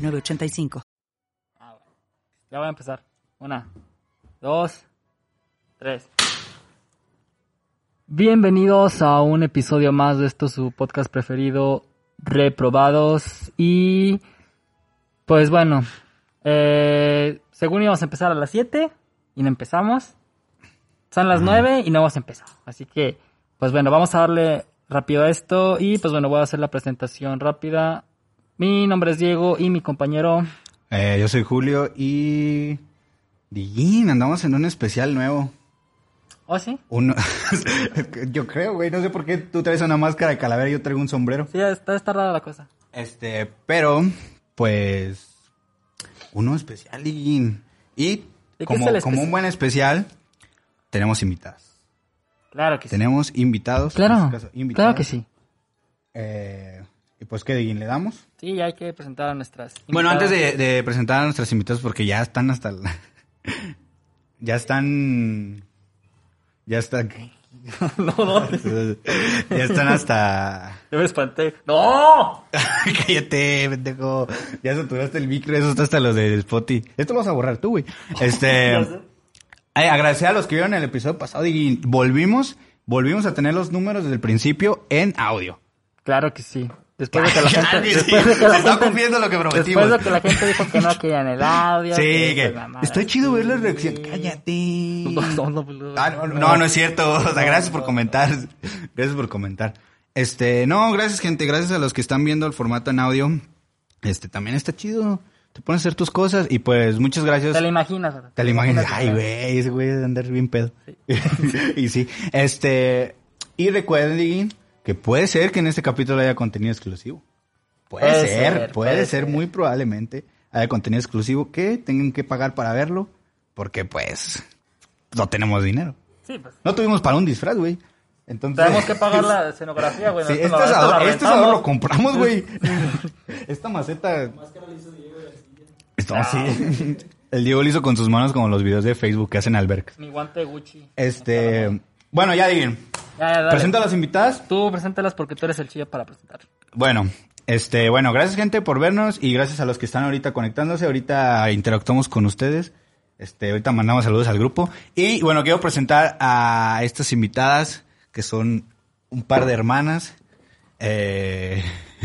906985. Ah, bueno. Ya voy a empezar. Una, dos, tres. Bienvenidos a un episodio más de esto, su podcast preferido, Reprobados. Y pues bueno, eh, según íbamos a empezar a las 7 y no empezamos. Son las 9 y no hemos empezado. Así que, pues bueno, vamos a darle rápido a esto y pues bueno, voy a hacer la presentación rápida. Mi nombre es Diego y mi compañero Eh, yo soy Julio y... Dillín, andamos en un especial nuevo. ¿Oh, sí? Uno... yo creo, güey, no sé por qué tú traes una máscara de calavera y yo traigo un sombrero. Sí, está, está rara la cosa. Este, pero, pues... Uno especial, Dillín. Y ¿De qué como, es el como un buen especial, tenemos invitados. Claro que sí. Tenemos invitados. en Claro, este caso, invitadas. claro que sí. Eh, y pues, ¿qué, Dillín, le damos? Sí, ya hay que presentar a nuestras. Bueno, antes invitadas. de, de presentar a nuestros invitados, porque ya están hasta... la- ya están... Ya están... no, no, ya están hasta... yo me espanté. ¡No! Cállate, pendejo. Ya saturaste el micro, eso está hasta los de Spotify. Esto lo vas a borrar tú, güey. Este... Eh, agradecer a los que vieron el episodio pasado y volvimos... Volvimos a tener los números desde el principio en audio. Claro que sí. Después de que la gente. sí, después de que se la está gente- cumpliendo lo que prometimos. Después de que la gente dijo que no querían el audio. Sí, que. Está chido ver la reacción. Sí. Cállate. No, no, Ah, no, no, no es cierto. O sea, gracias por comentar. Gracias por comentar. Este, no, gracias, gente. Gracias a los que están viendo el formato en audio. Este, también está chido. Te pones a hacer tus cosas y pues muchas gracias. Te lo imaginas. Te lo imaginas. Ay, güey, ese güey debe andar bien pedo. y sí. Este, y recuerden, que puede ser que en este capítulo haya contenido exclusivo. Puede, Puede ser, ser, puede, puede ser, ser. muy probablemente haya contenido exclusivo que tengan que pagar para verlo, porque pues no tenemos dinero. Sí, pues. No tuvimos para un disfraz, güey. Entonces Tenemos que pagar la escenografía, güey. Sí, este lo- lo este asador lo rentamos. compramos, güey. Esta maceta. Esto, Ah. sí. El Diego lo hizo con sus manos como los videos de Facebook que hacen albercas. Mi guante Gucci. Este, bueno, ya digan. Ya, dale. Presenta a las invitadas. Tú preséntalas porque tú eres el chillo para presentar. Bueno, este, bueno, gracias gente por vernos y gracias a los que están ahorita conectándose. Ahorita interactuamos con ustedes. Este, ahorita mandamos saludos al grupo. Y bueno, quiero presentar a estas invitadas que son un par de hermanas. Eh,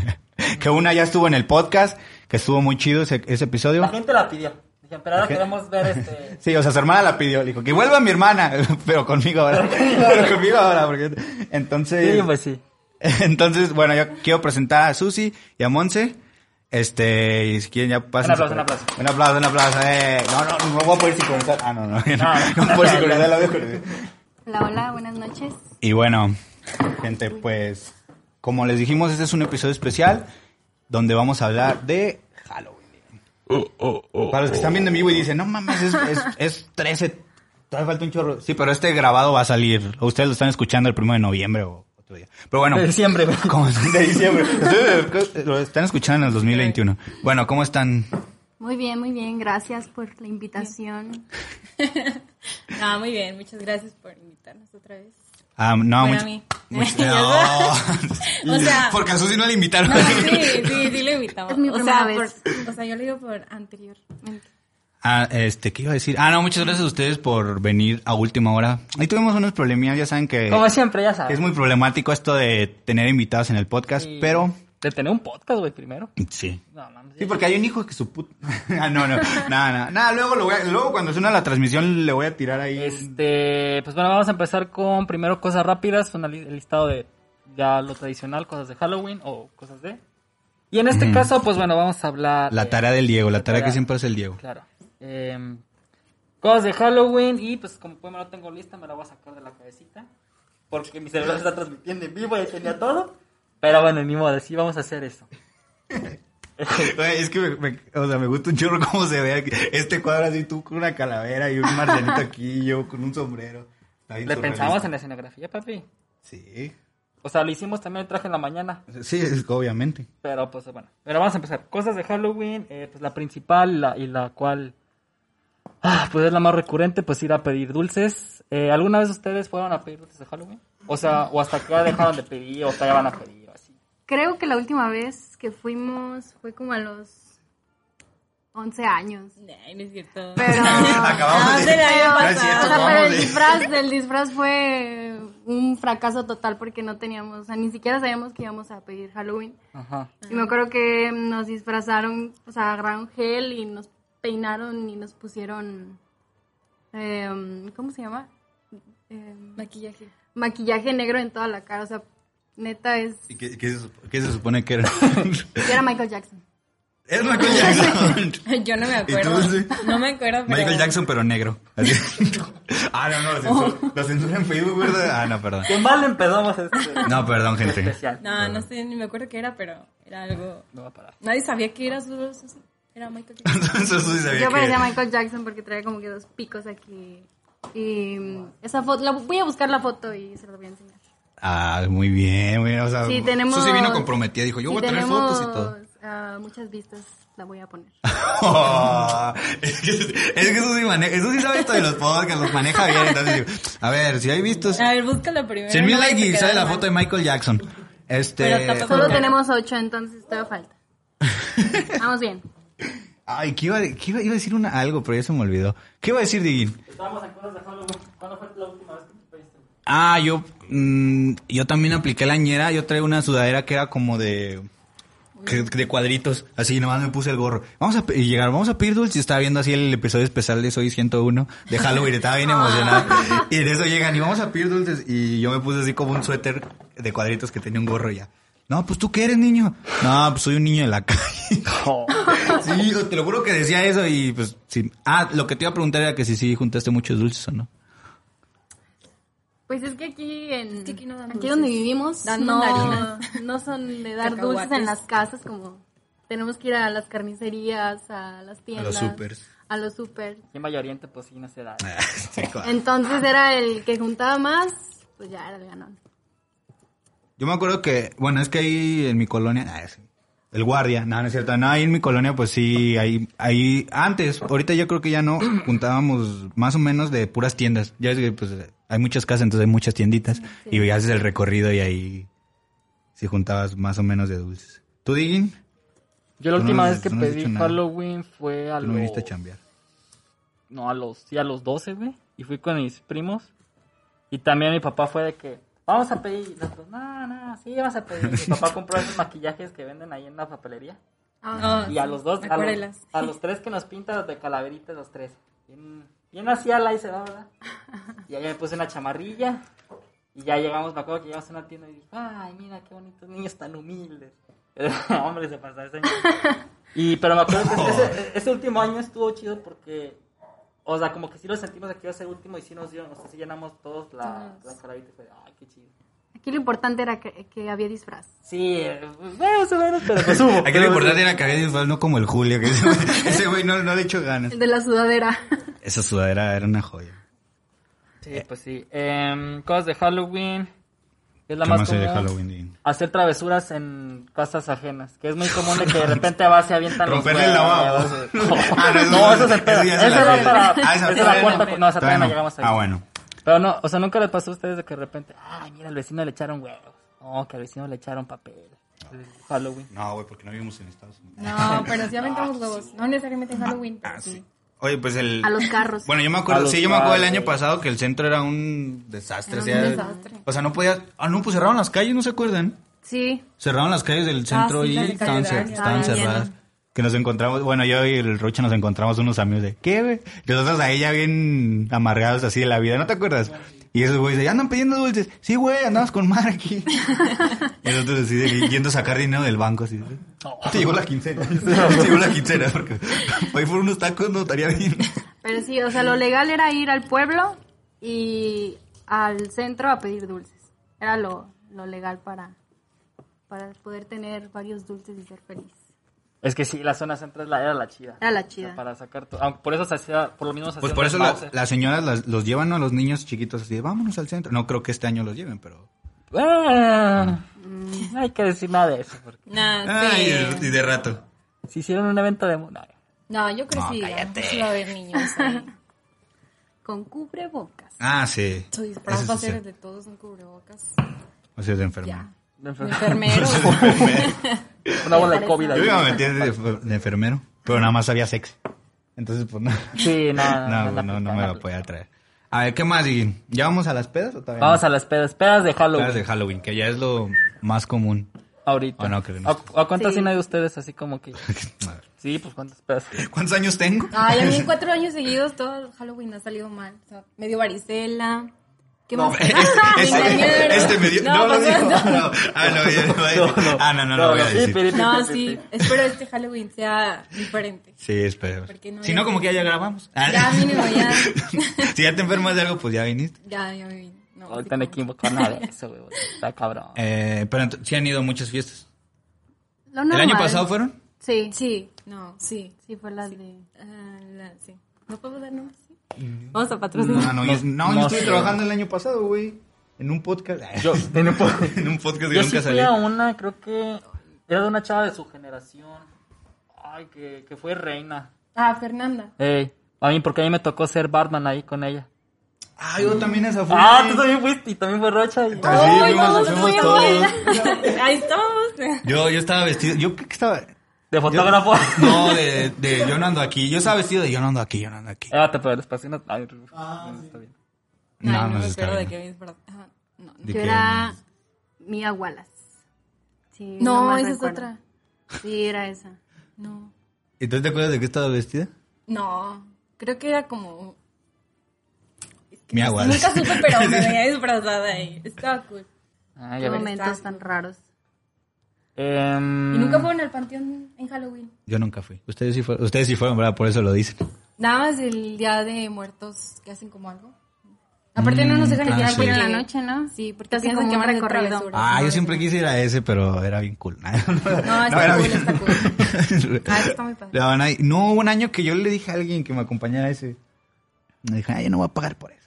que una ya estuvo en el podcast, que estuvo muy chido ese, ese episodio. La gente la pidió. Dijeron, pero ahora queremos ver este. Sí, o sea, su hermana la pidió. Le dijo que vuelva mi hermana, pero conmigo ahora. pero conmigo ahora, porque entonces. Sí, pues sí. Entonces, bueno, yo quiero presentar a Susi y a Monse. Este, y si quieren ya pasen. Un aplauso, un aplauso. Un aplauso, un aplauso. Eh. No, no, no voy a poder sincronizar. Ah, no, no. No, no, sincronizar la voy a sincronizar. Hola, hola, buenas noches. Y bueno, gente, pues, como les dijimos, este es un episodio especial donde vamos a hablar de Halloween. Para los que están viendo en vivo y dicen, no mames, es, es, es 13, todavía falta un chorro. Sí, pero este grabado va a salir. Ustedes lo están escuchando el 1 de noviembre o otro día. Pero bueno. De diciembre. ¿Cómo están? De diciembre. Lo están escuchando en el 2021. Bueno, ¿cómo están? Muy bien, muy bien, gracias por la invitación. No, muy bien, muchas gracias por invitarnos otra vez. Ah, no, Bueno, mucho- a mí. mucho- no. O sea- Porque a Susi no le invitaron. No, sí, sí, sí lo invitamos. Es mi o, primera sea, vez. por- o sea, yo lo digo por anteriormente. Ah, este, ¿qué iba a decir? Ah, no, muchas gracias a ustedes por venir a última hora. Ahí tuvimos unos problemillas, ya saben que Como siempre, ya sabes. es muy problemático esto de tener invitados en el podcast, Sí. pero De tener un podcast, güey, primero. sí. No, mames. Sí, porque hay un hijo que su puta... ah, no, no, nada, nada, nada, luego, lo voy a- luego cuando suena la transmisión le voy a tirar ahí. Este, pues bueno, vamos a empezar con primero cosas rápidas, una li- el listado de ya lo tradicional, cosas de Halloween o cosas de. Y en este caso, pues bueno, vamos a hablar. La de- tarea del Diego, la la tarea que siempre hace el Diego. Claro. Em, cosas de Halloween y pues como pues me lo tengo lista, me la voy a sacar de la cabecita. Porque mi celular está transmitiendo en vivo y tenía todo. Pero bueno, ni modo, sí vamos a hacer eso. Es que me, me- o sea, me gusta un chorro cómo se ve aquí. este cuadro así, tú con una calavera y un marcianito aquí, y yo con un sombrero. Le pensamos en la escenografía, papi. Sí, O sea, lo hicimos también el traje en la mañana. sí, obviamente. Pero pues bueno. Pero vamos a empezar. Cosas de Halloween. eh, pues la principal la, y la cual. Ah, pues es la más recurrente, pues ir a pedir dulces. Eh, ¿Alguna vez ustedes fueron a pedir dulces de Halloween? O sea, o hasta que ya dejaron de pedir, o ya van a pedir. Creo que la última vez que fuimos fue como a los 11 años. Ay, no es cierto. Pero, Acabamos de... No es pasado. cierto, o sea, pero el de- disfraz, del disfraz fue un fracaso total porque no teníamos, o sea, ni siquiera sabíamos que íbamos a pedir Halloween. Ajá. Y me acuerdo que nos disfrazaron, o sea, agarraron gel y nos peinaron y nos pusieron, em, ¿cómo se llama? Em, Maquillaje. maquillaje negro en toda la cara, o sea, neta es... ¿Y qué, qué se, qué se supone que era? Yo era Michael Jackson. es Michael Jackson. Yo no me ¿Y tú, acuerdo. sí? No me acuerdo, pero... Michael Jackson, pero negro. Así. ah, no, no, lo censura, lo censura en Facebook, ¿verdad? Ah, no, perdón. Qué mal empezamos este No, perdón, gente. especial. No, no sé, ni me acuerdo qué era, pero era algo... No va a parar. Nadie sabía que era eso. Era Michael Jackson. Sí sabía Yo que- parecía Michael Jackson porque traía como que dos picos aquí. Y esa foto, la, voy a buscar la foto y se la voy a enseñar. Ah, muy bien, muy bien. O sea, Sí, tenemos... Susi vino comprometida. Dijo, yo sí voy a traer tenemos, fotos y todo. ah, muchas vistas, la voy a poner. Oh, es, que, es que eso sí maneja, eso sí sabe esto de los podcasts, los maneja bien. Entonces, a ver, si hay vistos, A ver, búscalo primero. 100 mil likes y sale la mal. foto de Michael Jackson. Este. Pero Solo tenemos ocho, entonces todavía falta. Vamos bien. Ay, ¿qué iba, a- qué iba, iba a decir una, algo, pero ya se me olvidó. ¿Qué iba a decir, Diguín? Estábamos en cosas de Halloween. ¿Cuándo fue la última vez que? Ah, yo, mm, yo también apliqué la ñera. Yo traía una sudadera que era como de, de cuadritos. Así, nomás me puse el gorro. Vamos a y llegar, vamos a pedir dulces. Y estaba viendo así el episodio especial de Soy 101 de Halloween. Estaba bien emocionado. Y en eso llegan y vamos a pedir dulces. Y yo me puse así como un suéter de cuadritos que tenía un gorro ya. No, pues tú qué eres, niño. No, pues soy un niño de la calle. Sí, te lo juro que decía eso y pues sí. Ah, lo que te iba a preguntar era que si sí juntaste muchos dulces o no. Pues es que aquí en que aquí no dan aquí dulces. donde vivimos Dan no, no son de dar Cacahuates. dulces en las casas como tenemos que ir a las carnicerías, a las tiendas, supers. a los supers. En Valle Oriente, pues sí, no se da. Sí, claro. Entonces era el que juntaba más, pues ya era el ganón. Yo me acuerdo que, bueno, es que ahí en mi colonia, ah, sí, el guardia, no, no es cierto, no, ahí en mi colonia pues sí, ahí, ahí, antes, ahorita yo creo que ya no, juntábamos más o menos de puras tiendas, ya es que pues hay muchas casas, entonces hay muchas tienditas, y haces el recorrido y ahí sí juntabas más o menos de dulces. ¿Tú, Diggin? Yo la no última vez que no pedí nada. Halloween fue a los... no viniste a chambear. No, a los, sí, a los 12, güey. Y fui con mis primos. Y también mi papá fue de que, vamos a pedir. Y nosotros, no, no, sí, vamos a pedir. Mi papá compró esos maquillajes que venden ahí en la papelería. Ah, Y a los dos, a los, a los tres que nos pintan de calaveritas, los tres. Bien, bien así a la y se va, ¿verdad? Y ahí me puse una chamarrilla. Y ya llegamos, me acuerdo que llegamos a una tienda y dije, ay, mira qué bonitos niños tan humildes. Hombre, se pasó ese Y, pero me acuerdo que ese, ese último año estuvo chido porque, o sea, como que sí lo sentimos de que iba a ser último y sí nos dio, o sea, sí llenamos todos la, la y Fue, ay, qué chido. Aquí lo importante era que, que había disfraz. Sí, eh, más o menos, pero pues hubo. Aquí lo importante era que había disfraz, no como el Julio, que ese güey- ese güey no, no le echó ganas. El de la sudadera. Esa sudadera era una joya. Sí, pues sí. Em, cosas de Halloween. Es la ¿Qué más de común. Halloween? Hacer travesuras en casas ajenas. Que es muy común de que de repente vas y avientan los Romperle el lavabo. Ah, no, No, eso es el pedo. se Esa va para... Ah, esa es la cuarta... no. No, esa todavía no no. llegamos ahí. Ah, bueno. Pero no, o sea, nunca les pasó a ustedes de que de repente... Ay, mira, al vecino le echaron huevos. Oh, que al vecino le echaron papel. Halloween. No, güey, porque no vivimos en Estados Unidos. No, pero sí aventamos huevos. No necesariamente en Halloween, pero Ah, sí. Oye, pues el... A los carros. Bueno, yo me acuerdo, sí, yo me acuerdo del padres. año pasado que el centro era un desastre. Era o sea, un desastre. O sea, no podía... Ah, no, pues cerraron las calles, ¿no se acuerdan? Sí. Cerraron las calles del centro sí, y estaban, cer- Estaban cerradas. Que nos encontramos, bueno, yo y el Rocha nos encontramos unos amigos de, ¿qué, güey? Y Nosotros ahí ya bien amargados así de la vida, ¿no te acuerdas? Y esos güeyes, ya andan pidiendo dulces. Sí, güey, andamos con Mar aquí. y nosotros así, de- yendo a sacar dinero del banco, así. de, Te llegó la quincena. Te llegó la quincena, porque hoy por unos tacos no estaría bien. Pero sí, o sea, lo legal era ir al pueblo y al centro a pedir dulces. Era lo, lo legal para, para poder tener varios dulces y ser feliz. Es que sí, la zona central la- era la chida. Era la O sea, chida. para sacar todo. Aunque por eso se hacía, por lo mismo se Pues por eso las señoras las- los llevan a los niños chiquitos así, de, vámonos al centro. No creo que este año los lleven, pero... Ah, no hay que decir nada de eso. Porque Ay, sí. y de rato. si hicieron un evento de... no, No, yo creo No, que sí. cállate. Sí va a haber niños ahí. Con cubrebocas. Ah, sí. De todos un cubrebocas. O sea, es de enfermo. Ya. De enfermero. enfermero. Una bola de COVID Yo ahí. iba a meter de, de enfermero, pero nada más había sexo. Entonces, pues no. Sí, nada. No, no, no, no me lo podía traer. A ver, ¿qué más? Diguín? ¿Ya vamos a las pedas o todavía Vamos no? a las pedas. Pedas de Halloween. Pedas de Halloween, que ya es lo más común. Ahorita. ¿O no? ¿A, a cuántas Sí. de ustedes así como que? Sí, pues cuántas pedas. ¿Cuántos años tengo? Ay, a mí cuatro años seguidos todo el Halloween ha salido mal. O sea, me dio varicela. ¿Qué No, más? este, Me este, engañaron. este me dio. No, No, lo pasó- dijo. No. Ah, no, no. Ah, no, no, lo voy a sí, decir. piri, piri, No, piri, sí. Espero este Halloween sea diferente. Sí, espero. No si no, como que ya, ya grabamos. Ya, mínimo, ya. si ya te enfermas de algo, pues ya viniste. Ya, ya me vine. No, Ahorita no que invocar nada de eso, güey. Está cabrón. Eh, pero sí han ido muchas fiestas. Lo ¿El año pasado fueron? Sí. Sí, no, sí. Sí, fue las de... Ah, la- sí. ¿No puedo dar nombres? Vamos a patrocinar. No, no, yo, no, yo no estuve sé. trabajando el año pasado, güey. En un podcast. Yo, en un po- en un podcast que Yo nunca sí fui salí. a una, creo que era de una chava de su generación. Ay, que, que fue reina. Ah, Fernanda. Ey, a mí, porque a mí me tocó ser Batman ahí con ella. Ah, yo también esa fui. Ah, tú también fuiste y también fue Rocha. y- Sí, Ay, fuimos, fuimos. todos. Ahí estamos. Yo, yo estaba vestido. ¿Yo qué estaba? De fotógrafo. Yo- no, de, de yo no ando aquí. Yo estaba vestido de yo no ando aquí, yo no ando aquí. Llévate por el espacio. No, ay, no está bien. No, No, no, no me se está acuerdo de. Ajá, No, no. ¿De Yo qué? era Mia Wallace. Sí, No, esa es otra. Sí, era esa. No. ¿Y tú te acuerdas de qué estaba vestida? No, creo que era como... Es que Mi no- agua. Nunca supe, pero me veía disfrazada ahí. Estaba cool. Ah, Qué ya momentos tan raros. Em, ¿Y nunca fueron al panteón en Halloween? Yo nunca fui. Ustedes sí fueron, ustedes sí fueron, ¿verdad? Por eso lo dicen. Nada más el día de muertos que hacen como algo. Aparte no nos dejan ah, entrar sí. porque... En la noche, ¿no? Sí, porque hacen como que un recorrido. Ah, No, yo siempre no. quise ir a ese, pero era bien cool. No, está era cool, bien- está cool. Ah, está muy padre. No, hubo un año que yo le dije a alguien que me acompañara a ese. Me dije, ay, yo no voy a pagar por eso.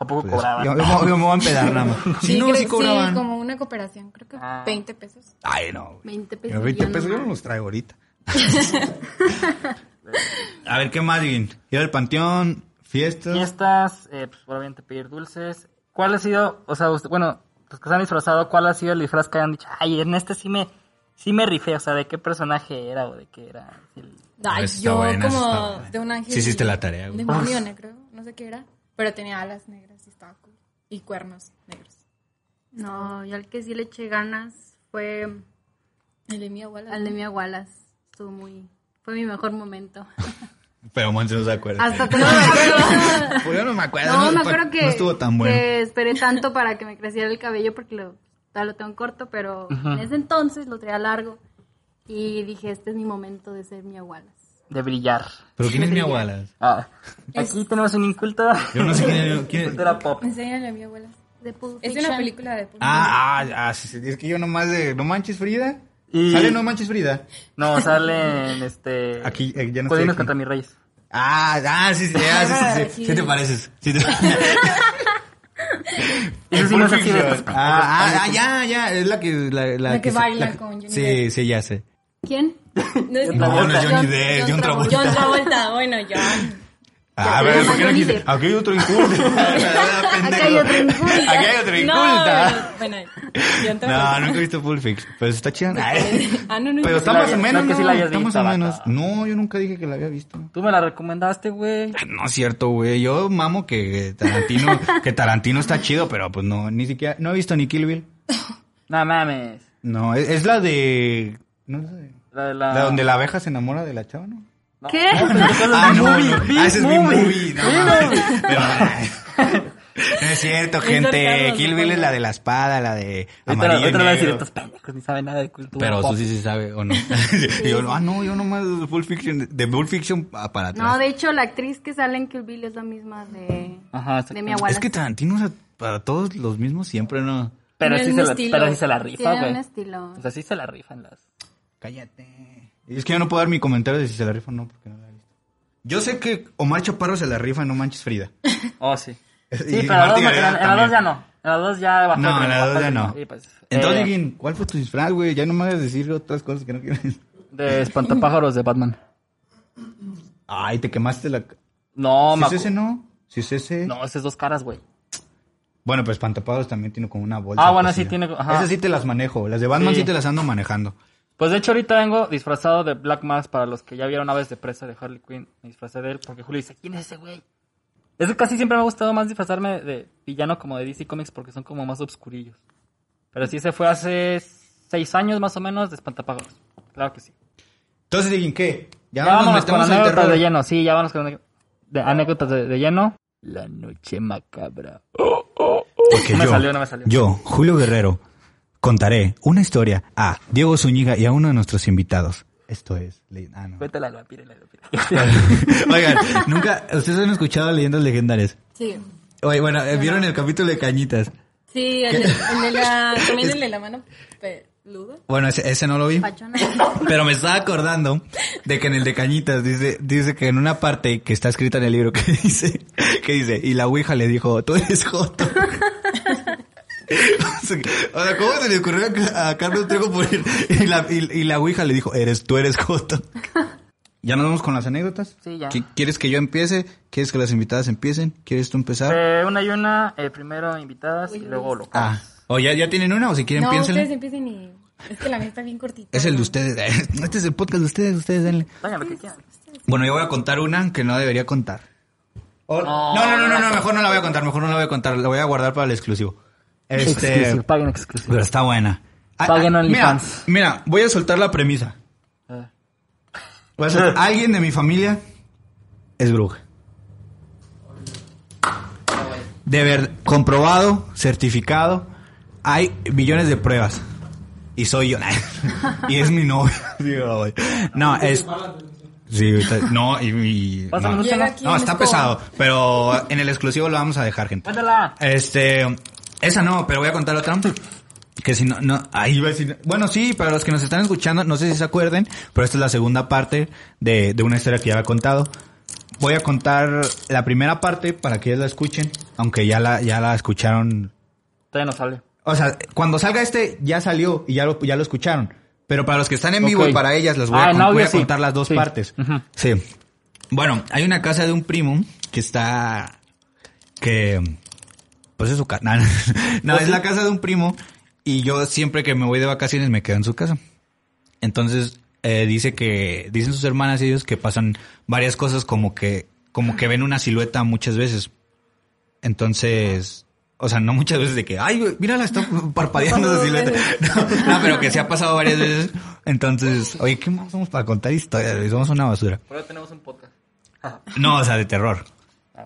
¿A poco Pues, cobraban? yo, yo- yo me voy a empedar nada más. Sí, no, creo- sí cobraban. como una cooperación, creo que Ah. 20 pesos. Ay, no. güey. 20 pesos. Pero 20 yo pesos yo no los traigo ahorita. a ver, ¿qué más? Ir al panteón, fiestas. Fiestas, eh, pues obviamente pedir dulces. ¿Cuál ha sido, o sea, usted- bueno, los que se han disfrazado, cuál ha sido el disfraz que hayan dicho, ay, en este sí me, sí me rifé, o sea, de qué personaje era o de qué era? Sí, el- Ay, yo buena, como de un ángel. Sí hiciste la tarea, güey. Demonio, ¿no? creo. No sé qué era. Pero tenía alas negras y estaba cool. Y cuernos negros. No, yo al que sí le eché ganas fue El de mi abuela. al de Mia Wallace. Estuvo muy... Fue mi mejor momento. Pero Monse no se acuerda. Hasta te no me acuerdo. Pues yo no me acuerdo. No, me pa- acuerdo que, No estuvo tan bueno. que esperé tanto para que me creciera el cabello porque lo, lo tengo corto, pero en ese entonces lo traía largo. Y dije, este es mi momento de ser Mia Wallace. De brillar. ¿Pero quién es mi abuela? Ah, aquí tenemos un inculto. Yo no sé quién es. quién Cultura pop. Enséñale a mi abuela. De Pulp Es una película de... Ah, ah, ah, sí, sí, es que yo nomás de No Manches Frida. Y- ¿Sale No Manches Frida? No, sale en este... Aquí, eh, ya no Codinos contra mis reyes. Ah, ah, sí, sí, ah, sí, sí, sí, Sí. te pareces. Sí te... Eso sí no es así de... Ah, ah, ah, ya, ya, es la que... La, La que se- baila que- con Johnny Sí, sí, ya sé. ¿Quién? No, es No, no es Johnny Depp, John Travolta. John Travolta, bueno, John. Ah, a ver, ¿por qué no? Depp. Aquí hay otro inculto. Aquí hay otro inculto. Aquí hay otro No, inculta. bueno, John No, Travolta. nunca he visto Full Fix. Pero está chida. Ah, no, no. Pero no. está más o menos, no, Está más o menos. No, yo nunca dije que la había visto. Tú me la recomendaste, güey. No es cierto, güey. Yo mamo que Tarantino, que Tarantino está chido, pero pues no, ni siquiera, no he visto ni Kill Bill. No mames. No, es, es la de, no sé, La de la... la donde la abeja se enamora de la chava, ¿no? No, ¿Qué? no, pero es Ah, no, Ah, ese es mi movie. No, mames. Pero, no es cierto, gente. Kill Bill es la de la espada, la de amarillo y ahorita le voy a decir, estos pendejos ni saben nada de cultura Pero tú sí sí sabe o no. y yo, ah, no, yo nomás de Full Fiction, de Full Fiction pa- para atrás. No, de hecho, la actriz que sale en Kill Bill es la misma de, Ajá, de mi abuela. es que Tarantino usa para todos los mismos siempre, ¿no? Pero sí, se la, pero sí se la rifa, Tiene güey. un estilo. O sea, sí se la rifan las... Cállate. Es que yo no puedo dar mi comentario de si se la rifa o no, porque no la he visto. Yo sé que Omar Chaparro se la rifa, no manches Frida. Oh, sí. Sí, pero en la dos- Gareda en la también. dos ya no. En la dos ya bajó. No, en la dos ya no. sí, pues, Entonces, eh, ¿cuál fue tu disfraz, güey? Ya no me hagas decir otras cosas que no quieres. de espantapájaros de Batman. Ay, te quemaste la... No, si me es ese, no. Si es ese... No, ese es dos caras, güey. Bueno, pues Espantapájaros también tiene como una bolsa. Ah, bueno, sí cosida. tiene- ajá. Esas sí te las manejo. Las de Batman sí, Sí. te las ando manejando. Pues de hecho ahorita vengo disfrazado de Black Mask para los que ya vieron Aves de Presa de Harley Quinn. Me disfrazé de él porque Julio dice, ¿quién es ese güey? Es que casi siempre me ha gustado más disfrazarme de villano como de DC Comics porque son como más obscurillos. Pero sí se fue hace seis años más o menos de espantapájaros. Claro que sí. Entonces, Gin, ¿qué? Ya, Ya, nos vámonos con anécdotas de lleno. Sí, ya vámonos con de anécdotas de, de lleno. La noche macabra. No me yo, salió, no me salió. Yo, Julio Guerrero, contaré una historia a Diego Zúñiga y a uno de nuestros invitados. Esto es... Ah, no. Cuéntala al vampiro, la vampira. Oigan, nunca... ¿Ustedes han escuchado leyendas legendarias? Sí. Oye, bueno, eh, ¿vieron el capítulo de Cañitas? Sí, el, el de la... También el de la mano peluda. Bueno, ese, ese no lo vi. Pachona. Pero me estaba acordando de que en el de Cañitas dice, dice que en una parte que está escrita en el libro que dice, que dice, y la Ouija le dijo, tú eres Joto. o sea, ¿cómo se le ocurrió a, Carlos Trejo poner, y la, y, y la Ouija le dijo, eres, tú eres Joto. ¿Ya nos vamos con las anécdotas? Sí, ya. ¿Qui- ¿Quieres que yo empiece? ¿Quieres que las invitadas empiecen? ¿Quieres tú empezar? Eh, una y una, eh, primero invitadas y luego lo Ah, ¿o ya, ya tienen una o si quieren No, piénsenle? ustedes empiecen y... Es que la mía está bien cortita. Es el de ustedes. Este es el podcast de ustedes, ustedes denle. Vayan lo que quieran. Bueno, yo voy a contar una que no debería contar. O- no, no, no, no, no, mejor no la voy a contar, mejor no la voy a contar, la voy a guardar para el exclusivo. Este, Exclusivo, paguen exclusivo. pero está buena. Ah, Paguen ah, mira, mira, voy a soltar la premisa. Voy a soltar- alguien de mi familia es bruja. De ver, comprobado, certificado, hay millones de pruebas. Y soy yo. y es mi novio. No, es... Sí, no, y... no. No, está pesado, pero en el exclusivo lo vamos a dejar, gente. Este, esa no, pero voy a contar otra. Que si no, no, ahí iba a decir, bueno, sí, para los que nos están escuchando, no sé si se acuerden, pero esta es la segunda parte de, de una historia que ya había contado. Voy a contar la primera parte para que ellos la escuchen, aunque ya la, ya la escucharon. Todavía no sale. O sea, cuando salga este, ya salió y ya lo, ya lo escucharon. Pero para los que están en vivo Ok. y para ellas, les voy, Ah, a, con- audio voy a sí. contar las dos Sí. partes. Sí. Bueno, hay una casa de un primo que está, que, pues es su casa. No, es la casa de un primo y yo siempre que me voy de vacaciones me quedo en su casa. Entonces, eh, dice que, dicen sus hermanas y ellos que pasan varias cosas como que, como que ven una silueta muchas veces. Entonces, o sea, no muchas veces de que, ay, mírala, está parpadeando esa silueta. No, no, pero que se ha pasado varias veces. Entonces, oye, ¿qué más somos para contar historias? Somos una basura. Por eso tenemos un podcast. No, o sea, de terror.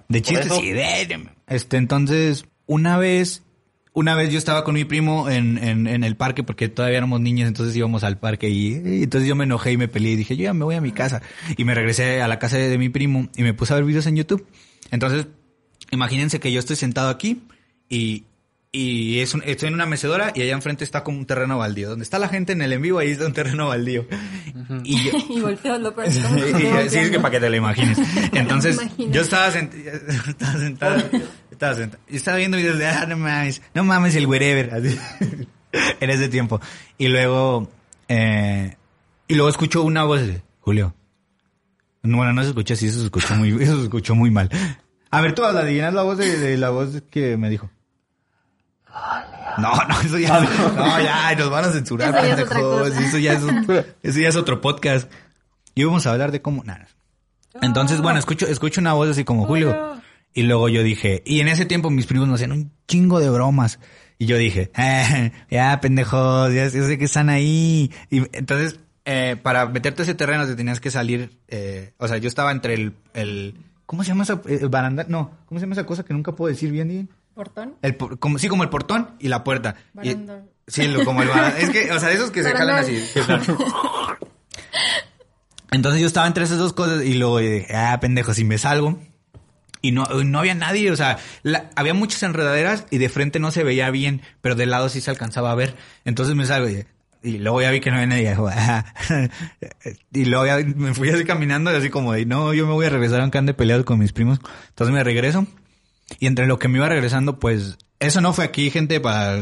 De Por chistes de... Este, entonces, una vez, una vez yo estaba con mi primo en, en, el parque porque todavía éramos niños, entonces íbamos al parque y, entonces yo me enojé y me peleé y dije, yo ya me voy a mi casa. Y me regresé a la casa de mi primo y me puse a ver videos en YouTube. Entonces, imagínense que yo estoy sentado aquí y, y es un- estoy en una mecedora y allá enfrente está como un terreno baldío. Donde está la gente en el en vivo, ahí está un terreno baldío. Y yo, Y volteo lo peor. Sí, sí, es que para que te lo imagines. Entonces, yo estaba, sent- estaba sentado, estaba sentado, y estaba viendo videos de, ah, no mames, no mames el wherever, así, en ese tiempo. Y luego, eh, y luego escucho una voz de, Julio. No, Bueno, no se escucha así, eso se escuchó muy, eso se escuchó muy mal. A ver, tú, la llenas la voz de, de la voz que me dijo. No, no, eso ya, no, ya, nos van a censurar, Eso ya es otra pendejos. cosa. Eso ya es, un- eso ya es otro podcast. Y vamos a hablar de cómo, nada. Entonces, bueno, escucho, escucho una voz así como Julio. Y luego yo dije, y en ese tiempo mis primos nos hacían un chingo de bromas. Y yo dije, "Eh, ya, pendejos, ya, yo sé que están ahí. Y entonces, eh, para meterte a ese terreno te tenías que salir, eh, o sea, yo estaba entre el, el, ¿cómo se llama esa, el barandal? No, ¿cómo se llama esa cosa que nunca puedo decir bien, bien? ¿Portón? El, como, sí, como el portón y la puerta. Y- sí, lo- como el barandal. Es que, o sea, esos que se jalan así. Entonces yo estaba entre esas dos cosas y luego dije, ah, pendejo, si me salgo. Y no, no había nadie, o sea, la- había muchas enredaderas y de frente no se veía bien, pero de lado sí se alcanzaba a ver. Entonces me salgo y, Y luego ya vi que no había nadie. y luego ya me fui así caminando y así como de, no, yo me voy a regresar aunque ande peleado con mis primos. Entonces me regreso. Y entre lo que me iba regresando, pues, eso no fue aquí, gente, para...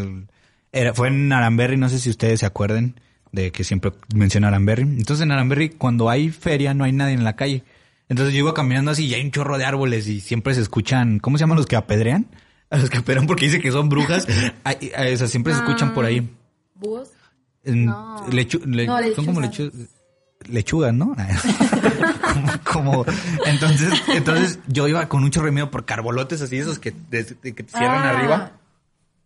Era, fue en Aramberry, no sé si ustedes se acuerden de que siempre menciono Aramberry. Entonces en Aramberry, cuando hay feria, no hay nadie en la calle. Entonces yo iba caminando así y hay un chorro de árboles y siempre se escuchan, ¿cómo se llaman los que apedrean? A los que apedrean porque dice que son brujas. Ay, ay, o sea, siempre se escuchan por ahí. ¿Búhos? En- No. lechu- le- No, son como lechuzas. Lechu- lechugas, ¿no? como, como- entonces, entonces yo iba con un chorro de miedo por carbolotes así, esos que, de- de que te cierran Ah. arriba.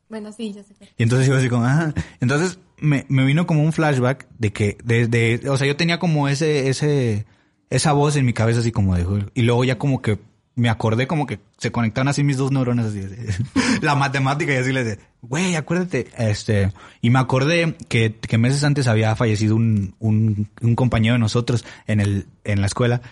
Bueno, sí, ya sé. Y entonces iba así como, ah. Entonces me, me vino como un flashback de que, de, de- o sea, yo tenía como ese, ese, esa voz en mi cabeza así como de, y luego ya como que me acordé como que se conectaron así mis dos neuronas así, así. la matemática y así les de, güey, acuérdate, este, y me acordé que, que meses antes había fallecido un, un, un compañero de nosotros en el, en la escuela.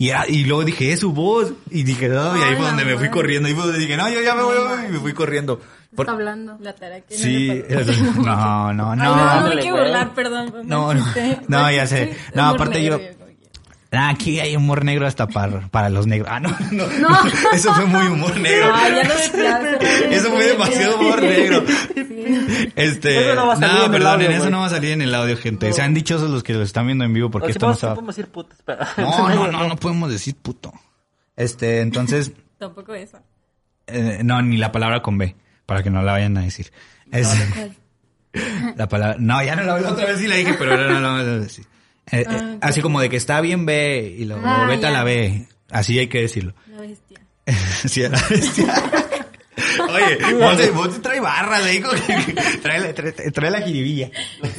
Y, era- y luego dije, es su voz. Y dije, no, y ahí fue donde me fui corriendo. Y fue donde dije, no, yo ya me voy, y me fui corriendo. Por- Está hablando. La tara que Sí, no le era- no, no, Ay, no, no. no me Ándale, quiero güey. burlar, perdón. fue un No, no. chiste. No, Fue ya un sé. chiste, No, humor aparte negro, yo- como que- Ah, aquí hay humor negro hasta para, para los negros. Ah, no, no, Eso fue muy humor negro. No ya se- Eso fue demasiado humor negro. Este, Eso no va a salir en el perdón, audio, eso no va a salir en el audio, gente. Sean dichosos los que lo están viendo en vivo porque O esto no podemos, está. podemos decir putas, pero... No, no, no, no podemos decir puto. Este, entonces, Tampoco eso. eh, no, ni la palabra con B, para que no la vayan a decir. Es- la palabra, no, ya no la la otra vez sí la dije, pero ahora no la vamos a decir. Eh, eh, así como de que está bien B y luego Ah, vete a ya. la B. Así hay que decirlo. La bestia. sí, la bestia. Oye, vos, vos trae barras, le digo que trae, la- trae, trae la jiribilla.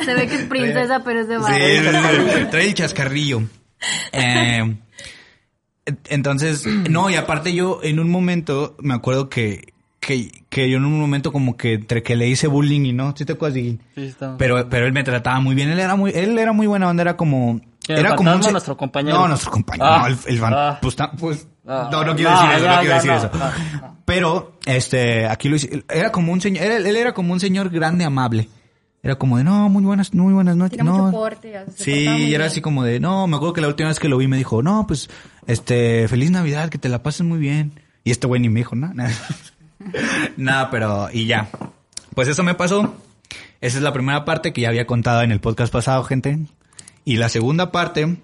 Se ve que es princesa, pero es de sí, sí, trae el chascarrillo. Eh, entonces, no, y aparte yo en un momento me acuerdo que, que, que yo en un momento como que entre que le hice bullying y no, ¿sí te acuerdas? Sí. Pero, pero él me trataba muy bien, él era muy, él era muy buena onda, era como, ¿Quién, era como un nuestro compañero? No, nuestro compañero, Ah. no, el, el fan- Ah. pues, pues, Ah. no, no quiero decir eso, ya, no quiero decir no, eso. no. Pero, este, aquí lo hice, era como un señor, él, él era como un señor grande, amable. Era como de, no, muy buenas, muy buenas noches. Tiene no. mucho porte. se Sí, y era bien. así como de, no, me acuerdo que la última vez que lo vi me dijo, no, pues, este, feliz Navidad, que te la pases muy bien. Y este güey ni me dijo nada. Nada, pero, y ya. Pues eso me pasó. Esa es la primera parte que ya había contado en el podcast pasado, gente. Y la segunda parte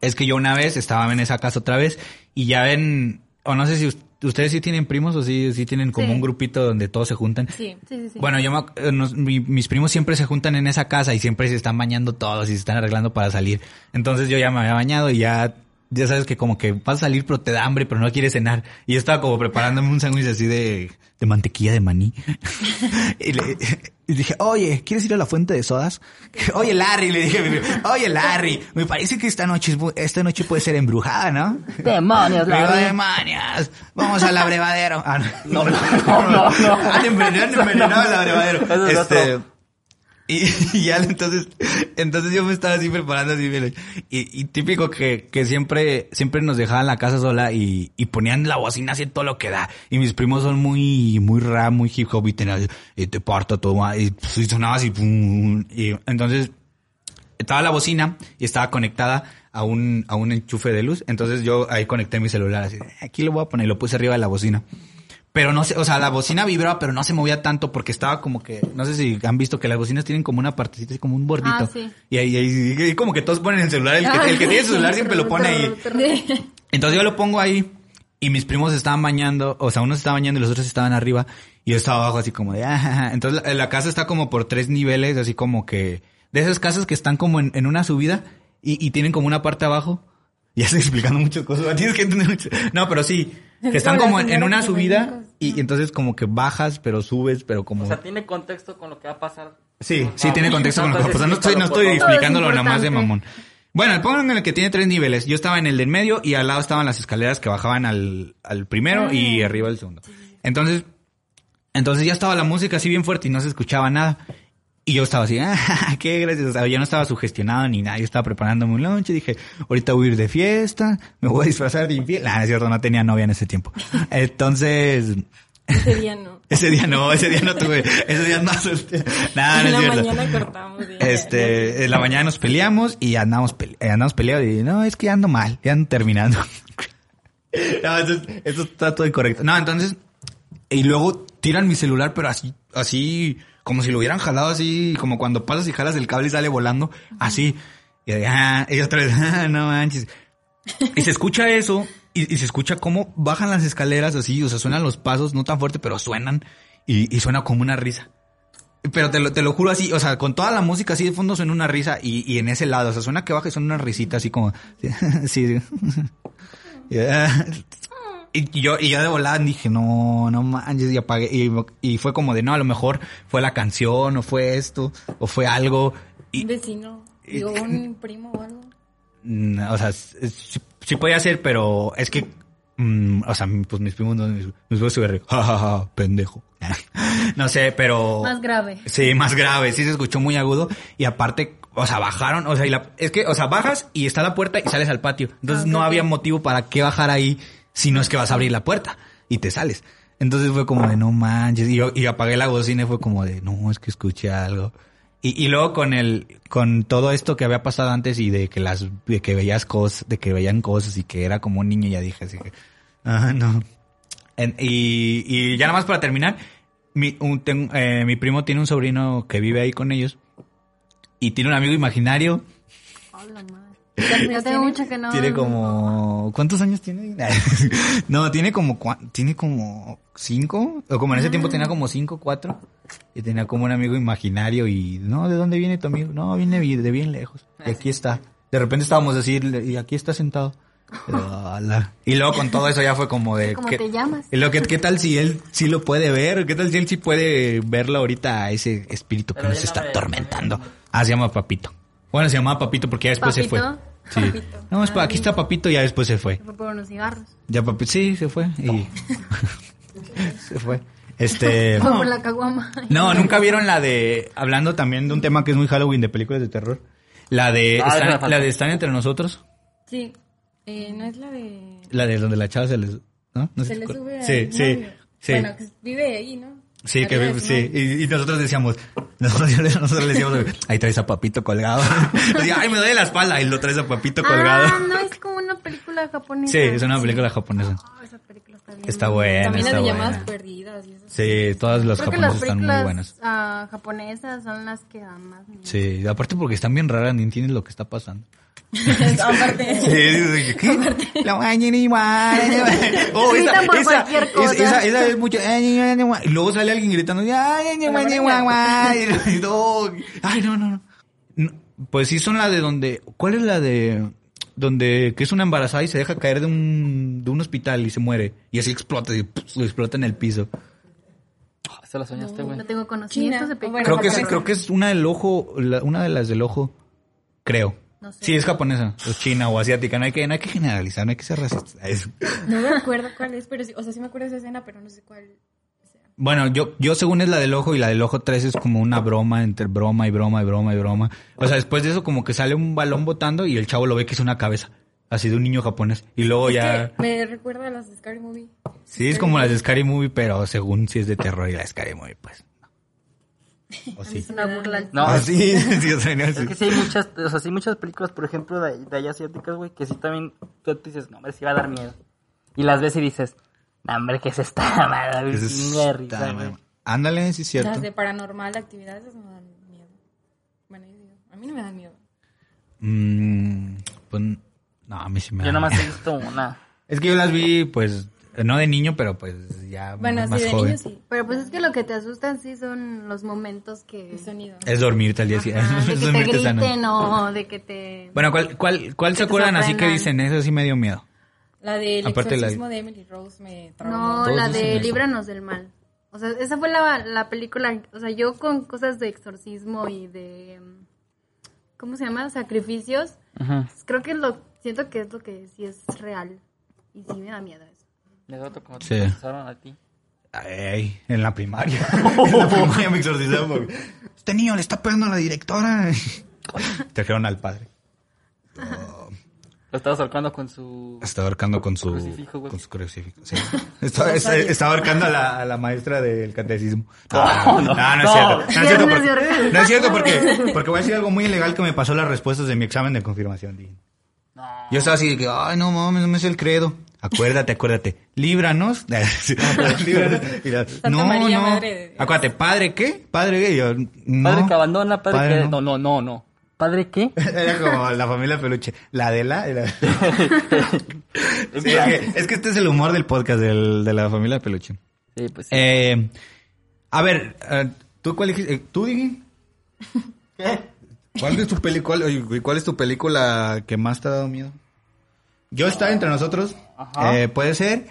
es que yo una vez estaba en esa casa otra vez y ya ven, o no sé si us- ustedes sí tienen primos o sí, sí tienen como Sí. un grupito donde todos se juntan. Sí. Sí, sí, sí. Bueno, yo me eh, nos- mi- mis primos siempre se juntan en esa casa y siempre se están bañando todos y se están arreglando para salir. Entonces yo ya me había bañado y ya, ya sabes que como que vas a salir pero te da hambre pero no quieres cenar. Y yo estaba como preparándome un sándwich así de, de mantequilla de maní. y, le- y dije, oye, ¿quieres ir a la fuente de sodas? Oye, Larry, le dije, oye, Larry, me parece que esta noche, esta noche puede ser embrujada, ¿no? Demonios, Le digo, demonios, vamos al abrevadero. Ah, No, no, no, no. Han envenenado, han envenenado abrevadero. Eso es Este, otro. y, ya entonces, entonces yo me estaba así preparando así, y, y típico que, que siempre, siempre nos dejaban la casa sola y, y ponían la bocina así todo lo que da. Y mis primos son muy, muy rap, muy hip hop y tenían, y te parto todo, y, pues, y sonaba así, y entonces, estaba la bocina y estaba conectada a un, a un enchufe de luz. Entonces yo ahí conecté mi celular así, aquí lo voy a poner lo puse arriba de la bocina. Pero no sé, o sea, la bocina vibraba, pero no se movía tanto porque estaba como que, no sé si han visto que las bocinas tienen como una partecita, como un bordito. Ah, sí. Y ahí, ahí, y como que todos ponen el celular, el que, el que tiene celular siempre lo pone ahí. Entonces yo lo pongo ahí y mis primos se estaban bañando, o sea, unos estaban bañando y los otros estaban arriba y yo estaba abajo así como de, ah, entonces la, la casa está como por tres niveles, así como que, de esas casas que están como en, en una subida y, y tienen como una parte abajo. Ya estoy explicando muchas cosas, tienes que entender mucho. No, pero sí, que están como en, una subida y, y entonces como que bajas, pero subes, pero como... O sea, tiene contexto con lo que va a pasar. Sí, sí Ah, tiene contexto con lo que va a pasar. No estoy, no estoy es explicándolo nada más de mamón. Bueno, el pongo en el que tiene tres niveles. Yo estaba en el del medio y al lado estaban las escaleras que bajaban al, al primero y arriba el segundo. Entonces, entonces ya estaba la música así bien fuerte y no se escuchaba nada. Y yo estaba así, ah, qué gracias. O sea, yo no estaba sugestionado ni nada. Yo estaba preparándome un lunch y dije, ahorita voy a ir de fiesta, me voy a disfrazar de infiel. Ah, es cierto, no tenía novia en ese tiempo. Entonces, Ese día no. Ese día no, ese día no tuve, ese día no asusté. Nada, no en es la cierto. mañana cortamos. y- Este, en la mañana nos peleamos y andamos, pele- eh, andamos peleados y no, es que ando mal, ya ando terminando. no, eso, es- eso está todo incorrecto. No, entonces, y luego tiran mi celular, pero así, así, como si lo hubieran jalado así, como cuando pasas y jalas el cable y sale volando, así. Y, ah, y otra vez, ah, no manches. Y se escucha eso, y, y se escucha cómo bajan las escaleras así, o sea, suenan los pasos, no tan fuerte, pero suenan, y, y suena como una risa. Pero te lo, te lo juro así, o sea, con toda la música así de fondo suena una risa y, y en ese lado, o sea, suena que baja y suena una risita así como... Sí. Ah, y yo, y yo de volada dije, no, no manches, y apagué. Y, y fue como de, no, a lo mejor fue la canción, o fue esto, o fue algo. Y, Un vecino. Digo, un primo o algo. Mm, o sea, es- sí, sí podía ser, pero es que, mm, o sea, pues mis primos no, mis, primos se ríen, ja, ja, ja, pendejo. no sé, pero... Más grave. Sí, más grave, sí se escuchó muy agudo y aparte, o sea, bajaron, o sea, y la- es que, o sea, bajas y está la puerta y sales al patio. Entonces Ah, no había motivo para qué bajar ahí si no es que vas a abrir la puerta y te sales. Entonces fue como de no manches y yo y apagué la bocina y fue como de no, es que escuché algo. Y, luego con el, con todo esto que había pasado antes y de que las, de que veías cosas, de que veían cosas y que era como un niño, ya dije así que, ah, no. Y, ya nada más para terminar, mi, un- ten- eh, mi primo tiene un sobrino que vive ahí con ellos y tiene un amigo imaginario. Yo tengo mucho que no. Tiene como, ¿cuántos años tiene? no, tiene como, tiene como cinco, o como en ese tiempo tenía como cinco, cuatro, y tenía como un amigo imaginario y, no, ¿de dónde viene tu amigo? No, viene de bien lejos, y aquí está. De repente estábamos así, y aquí está sentado. Y luego con todo eso ya fue como de... ¿Cómo ¿qué- te llamas? y lo que, ¿Qué tal si él sí lo puede ver? ¿Qué tal si él sí puede verlo ahorita, ese espíritu que Pero nos está atormentando? Ah, se llama Papito. Bueno, se llamaba Papito porque ya después se fue. ¿Papito? Sí. No, es pa- aquí está Papito y ya después se fue. Fue por unos cigarros. Ya Papito, sí, se fue y... se fue. Este... Fue por la caguama. No, nunca vieron la de... Hablando también de un tema que es muy Halloween de películas de terror. La de... Ah, están, la de Están entre nosotros. Sí. Eh, no es la de... La de donde la chava se les... ¿No? No sé Se si le te sube Sí, sí, novio. sí. Bueno, que vive ahí, ¿no? Sí, que su sí. Y, y nosotros decíamos, nosotros, nosotros le decíamos, ahí traes a Papito colgado. Decía, ay, me duele la espalda. Y lo traes a Papito colgado. Ah, no, es como una película japonesa. Sí, es una película japonesa. Ah, esa película está bien. Está buena, También está las de llamadas buena. Perdidas y eso. Sí, todas las Creo que las japonesas están muy películas buenas. ah, japonesas son las que dan más miedo. Sí, aparte porque están bien raras, ni entiendes lo que está pasando. Aparte. Sí, ¿qué? La mañana igual. Oh, esa, por esa, cualquier esa, cosa. esa, esa es mucho. Y luego sale alguien gritando. Ay, no, no. No, Pues sí son la de donde. ¿Cuál es la de donde que es una embarazada y se deja caer de un de un hospital y se muere y así explota y pff, explota en el piso? Ah, Se lo soñaste, güey. No tengo conocimientos de películas. Bueno, Creo que sí, Japón. creo que es una del ojo, la- una de las del ojo, creo. No sé. Sí, es japonesa, o china o asiática, no hay que, no hay que generalizar, no hay que ser racista. Es- No me acuerdo cuál es, pero sí, o sea, sí me acuerdo de esa escena, pero no sé cuál. Bueno, yo, yo según es la del ojo y la del ojo 3 es como una broma entre broma y broma y broma y broma. O sea, después de eso como que sale un balón botando y el chavo lo ve que es una cabeza, así de un niño japonés. Y luego Es ya... que me recuerda a las de Scary Movie. Sí, es como las de Scary Movie, pero según si es de terror y la de Scary Movie, pues... no. O sí. Es una burla. No, Ah, es, sí, sí, o sea, no, es sí. que sí hay muchas, o sea, sí hay muchas películas, por ejemplo, de, de allá asiáticas, güey, que sí también tú te dices, no, hombre, sí va a dar miedo. Y las ves y dices, hombre, que es esta madre, Eso güey, es- chinga de risa, está, man. Ándale, sí es cierto. Las de paranormal, actividades, esas no dan miedo. Bueno, yo digo, a mí no me dan miedo. Mm, pues, no, a mí sí me Yo da nomás miedo. he visto una. Es que yo las vi, pues, no de niño, pero pues ya Bueno, más sí, de joven. niños sí. Pero pues es que lo que te asustan sí son los momentos que... El sonido. Es dormirte al día siguiente. De Es que te dormirte sano. griten o de que te... Bueno, ¿cuál, cuál, cuál se acuerdan así que dicen? Eso sí me dio miedo. La del Aparte la- exorcismo de Emily Rose me traumó. No, la de eso. Líbranos del Mal. O sea, esa fue la, la película, o sea, yo con cosas de exorcismo y de, mm, ¿cómo se llama? Sacrificios, Ajá. creo que lo, siento que es lo que sí es real. Y sí me da miedo eso. Les otro como te Sí. exorcizaron a ti. Ay, en la primaria. en la primaria me exorcizaron. porque, Este niño le está pegando a la directora. Trajeron al padre. Lo estaba ahorcando con su... Estaba ahorcando con su Crucifijo, güey. con su crucifijo. sí. Estaba, está- estaba ahorcando a la, a la maestra del catecismo. No, no, no, es no. cierto. No es cierto, porque, no es cierto porque, porque voy a decir algo muy ilegal que me pasó las respuestas de mi examen de confirmación. dije. Yo estaba así de que, ay, no mames, no me sé el credo. Acuérdate, acuérdate. Líbranos. No, María, no. Madre de Dios. Acuérdate, ¿padre qué? ¿Padre qué? Yo, no. Padre que abandona, padre, Padre que... no. No, no, no, no. ¿Padre qué? Era como la familia peluche. La de la. Sí, es, que, es que este es el humor del podcast del- de la familia peluche. Sí, pues sí. Eh, a ver, eh, ¿tú cuál dijiste? Eh, ¿Tú, Digi? ¿Qué? ¿Cuál es tu película? ¿Cuál es tu película que más te ha dado miedo? Yo estaba entre nosotros. Ajá. eh, puede ser.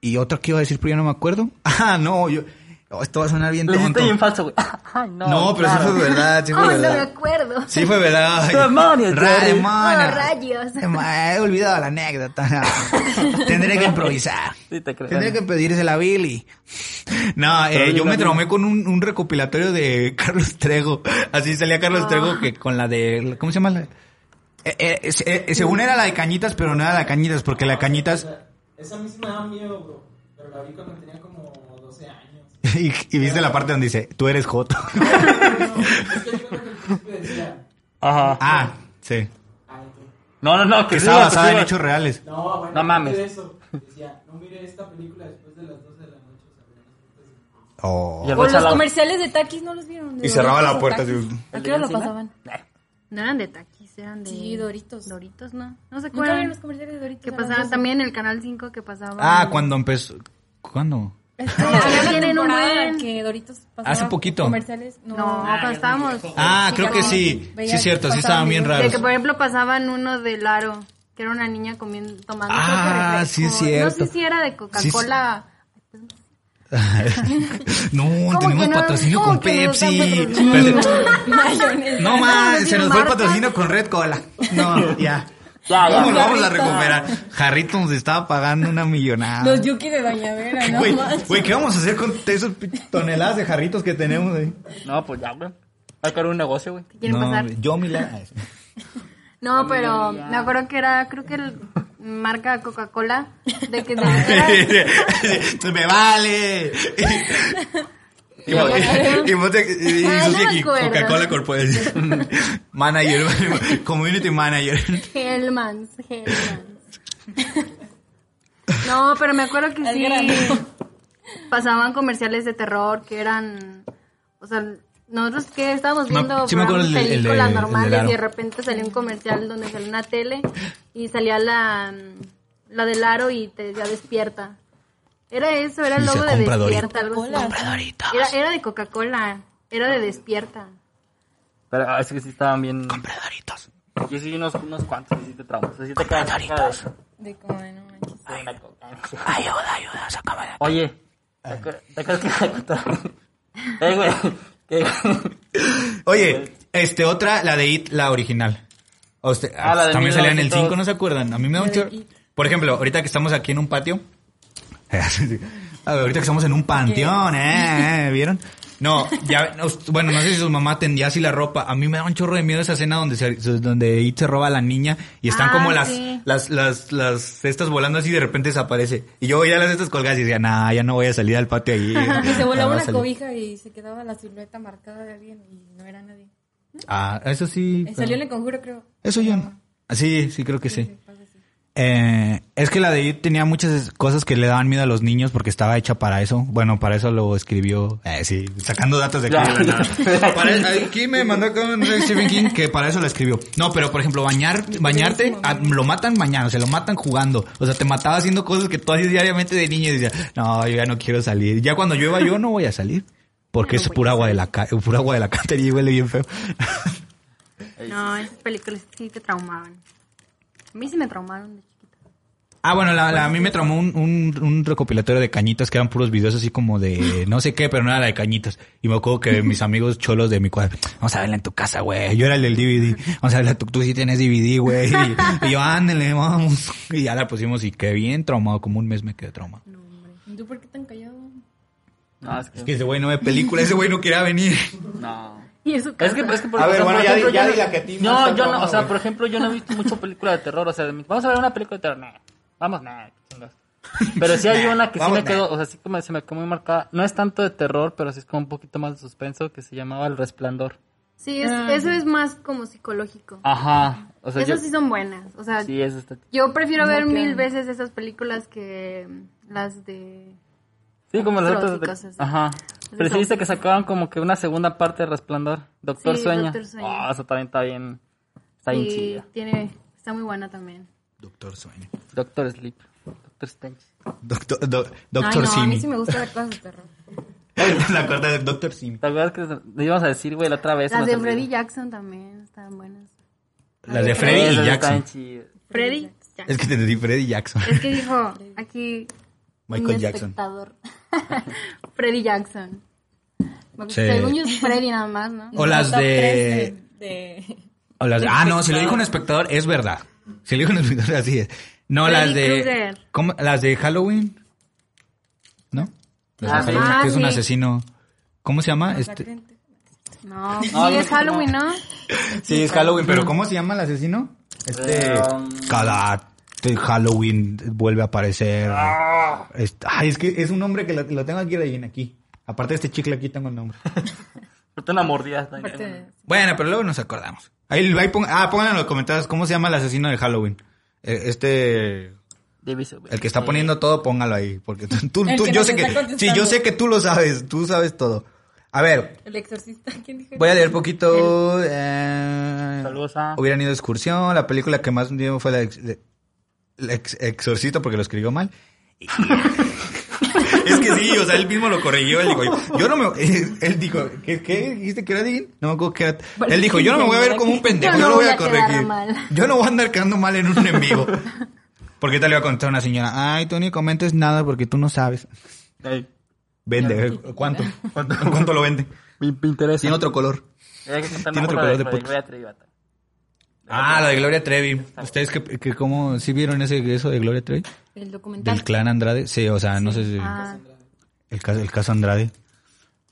Y otra que iba a decir, pero ya no me acuerdo. Ah, no, yo. Oh, esto va a sonar bien tonto. bien falso, güey. No. No, pero claro. sí fue verdad, sí fue Oh, no me verdad. acuerdo. Sí fue verdad. Demonios, demonios. Oh, rayos. Dema- He olvidado la anécdota. Tendré que improvisar. Sí, te creo. Tendré que pedírsela a Billy. No, eh, yo me traumé con un, un recopilatorio de Carlos Trejo. Así salía Carlos Trejo que con la de... ¿Cómo se llama? la- Eh, eh, es- eh, según era la de Cañitas, pero no era la de Cañitas, porque la de Cañitas... Esa a mí sí me daba miedo, bro. Pero la vi cuando tenía como 12 años. Y, y viste la parte donde dice, tú eres Joto. No, es que yo creo que el príncipe decía. Ajá. ah, sí. ¿qué? No, no, no. Que Que estaba basada en hechos reales. No, bueno, No aparte mames. de eso, decía, no mire esta película después de las 12 de la noche. O sea, Oh. O los comerciales de Takis no los vieron. De Y cerraba Doritos la o puerta, Takis. así. ¿A qué hora lo pasaban? No eran de taquis, eran de... Sí, Doritos. Doritos, ¿no? No se ¿Nunca vieron acuerdan. los comerciales de Doritos? Que a las pasaban 12? también en el Canal 5 que pasaban... Ah, cuando empezó... ¿Cuándo? Ah, tienen un buen. que Doritos pasaba Hace poquito. comerciales. No, No, cuando estábamos... Ah, Sí, creo que no. sí. Sí, es cierto, sí estaban bien pasaban De raros. que, por ejemplo, pasaban uno de Laro, que era una niña comiendo, tomando... Ah, sí es refresco. No cierto. sé si era de Coca-Cola... no, ¿Cómo tenemos no? patrocinio ¿Cómo con no Pepsi. Espérate. No más, no se nos fue el patrocinio con Red Cola. No, ya. Ya, ya. ¿Cómo lo vamos a recuperar? Jarrito nos estaba pagando una millonada. Los yuki de Bañadera, no Güey, ¿qué vamos a hacer con esos pi- toneladas de jarritos que tenemos ahí? No, pues ya, güey. Abrir un negocio, güey. ¿Quieren no, pasar? Yo, Milán. No, pero me acuerdo que era, creo que el marca Coca-Cola, de que de- era- Me vale. Y, y, y, Monte- y- acuerdo. Coca-Cola Corporation. Manager, community manager. Hellmans, Hellmans. No, pero me acuerdo que sí pasaban comerciales de terror que eran, o sea, nosotros que estábamos No, viendo sí el el películas el normales y de repente salía un comercial donde salía una tele y salía la la de Laro y te decía despierta. Era eso, era el logo de despierta, algo así. Era, era de Coca-Cola, era de despierta. Pero ah, es que sí estaban bien... Doritos. Yo sí unos, unos cuantos sí te traumas. Sí te quedas Doritos. De como de no manches. Ay, una coca. Ayuda, ayuda, sácame de Oye, ¿te acuer- te acuerdas que me contaron? Eh, güey. que- Oye, este, otra, la de It, la original. O Ah, la de también salía en el 1900. 5, ¿no se acuerdan? A mí me da un chorro. Por ejemplo, ahorita que estamos aquí en un patio. Ahorita que estamos en un panteón, ¿eh? ¿eh? ¿Vieron? No, ya, no, bueno, no sé si su mamá tendía así la ropa. A mí me da un chorro de miedo esa escena donde se, donde It se roba a la niña y están Ah, como las, sí. las, las, las cestas volando así y de repente desaparece. Y yo veía las cestas colgadas y decía, nah, ya no voy a salir al patio ahí. Y se volaba una salir". cobija y se quedaba la silueta marcada de alguien y no era nadie. Ah, eso sí. Eh, Salió en el conjuro, creo. Eso yo no. Ah, Sí, sí, creo que sí. Eh, es que la de It tenía muchas cosas que le daban miedo a los niños porque estaba hecha para eso. Bueno, para eso lo escribió. Eh, sí, sacando datos de aquí. La nada. Para- aquí me mandó con Stephen King que para eso lo escribió. No, pero por ejemplo, bañar, bañarte, ah, lo matan mañana, se lo matan jugando. O sea, te mataba haciendo cosas que tú hacías diariamente de niño y decías, no, yo ya no quiero salir. Ya cuando llueva yo no voy a salir. Porque es pura agua de la ca pura agua de la cantería y huele bien feo. No, esas películas sí te traumaban. A mí sí me traumaron de chiquita. Ah, bueno, la, la- a mí me traumó un, un, un recopilatorio de cañitas que eran puros videos así como de no sé qué, pero no era la de cañitas. Y me acuerdo que mis amigos cholos de mi cuadro, vamos a verla en tu casa, güey. Yo era el del DVD. Vamos a verla, tú, tú sí tienes DVD, güey. Y, y yo, ándale, vamos. Y ya la pusimos y quedé bien traumado. Como un mes me quedé traumado. ¿Y tú por qué tan callado? No, es que... Es que ese güey no ve película, ese güey no quería venir. No. Y en su Es que, es que por, A ver, bueno, ya ejemplo, di- ya yo di la que a ti No, yo no, o sea, por ejemplo, yo no he visto mucho película de terror, o sea, vamos a ver una película de terror, nah, vamos, nah, chingas. Pero sí hay una que sí me quedó, o sea, sí como se me quedó muy marcada, no es tanto de terror, pero sí es como un poquito más de suspenso, que se llamaba El Resplandor. Sí, es- Ah, eso es más como psicológico. Ajá, o sea, Esas yo... sí son buenas. O sea, Sí, eso está... yo prefiero ver mil veces esas películas que las de... Sí, como las otras. de-. Ajá. Pero sí viste que sacaban como que una segunda parte de Resplandor. Doctor Sí, Sueño. Doctor Sueño. Ah, eso también está bien. Está bien chida. tiene... Está muy buena también. Doctor Sueño. Doctor Sleep. Doctor Strange. Doctor, do- Ay, Doctor no, a mí sí me gusta ver cosas de terror. La corta de Doctor Simi. ¿Te acuerdas que le íbamos a decir, güey, la otra vez? Las de olvidó? Freddy Jackson también están buenas. Las de Freddy y Jackson. Freddy Jackson. Es que te entendí Freddy Jackson. Es que dijo aquí Michael un Jackson. espectador. Freddy Jackson. Sí. Según yo es Freddy nada más, ¿no? O las de... de... de- o las de- Ah, no, si lo dijo un espectador, es verdad. Si lo dijo un espectador, así es. No, Freddy las de... ¿cómo? Las de Halloween. ¿No? Las de Ah. Halloween, Ah, que es un sí. asesino... ¿Cómo se llama? Este... No, sí No, es Halloween, ¿no? Sí, es Halloween, pero ¿cómo se llama el asesino? Este... Um, Cada este, Halloween vuelve a aparecer. Ah. Este- ay, es que es un nombre que lo, lo tengo aquí, Regina, aquí. Aparte de este chicle aquí tengo el nombre. Falta una mordida. aparte de- Bueno, pero luego nos acordamos. Ahí, ahí ah, pongan en los comentarios cómo se llama el asesino de Halloween. Eh, Este, el que está poniendo todo, póngalo ahí, porque tú, tú- yo sé que, sí, yo sé que tú lo sabes, tú sabes todo. A ver, El exorcista, ¿quién dijo? voy a leer poquito. Eh, Saludos a- Hubieran ido de excursión. La película que más dio fue de- la ex- Exorcista porque lo escribió mal. Es que sí, o sea, él mismo lo corrigió. Él dijo, yo no me. Él dijo, ¿qué, qué dijiste que era Dean? No me acuerdo que era. Él dijo, yo no me voy a ver como un pendejo, Yo yo no lo voy a corregir. mal. Yo no voy a andar quedando mal en un en vivo. Porque tal le iba a contar a una señora, ay, tú ni comentes nada porque tú no sabes. Vende, ¿eh? ¿cuánto? ¿Cuánto, cuánto lo vende? me, interesa. Tiene otro color. Tiene otro color de. Ah, la de Gloria Trevi. ¿Ustedes que, que cómo, sí vieron ese, eso de Gloria Trevi? El documental. Del clan Andrade. Sí, o sea, no sé si... Ah, El caso, el caso Andrade.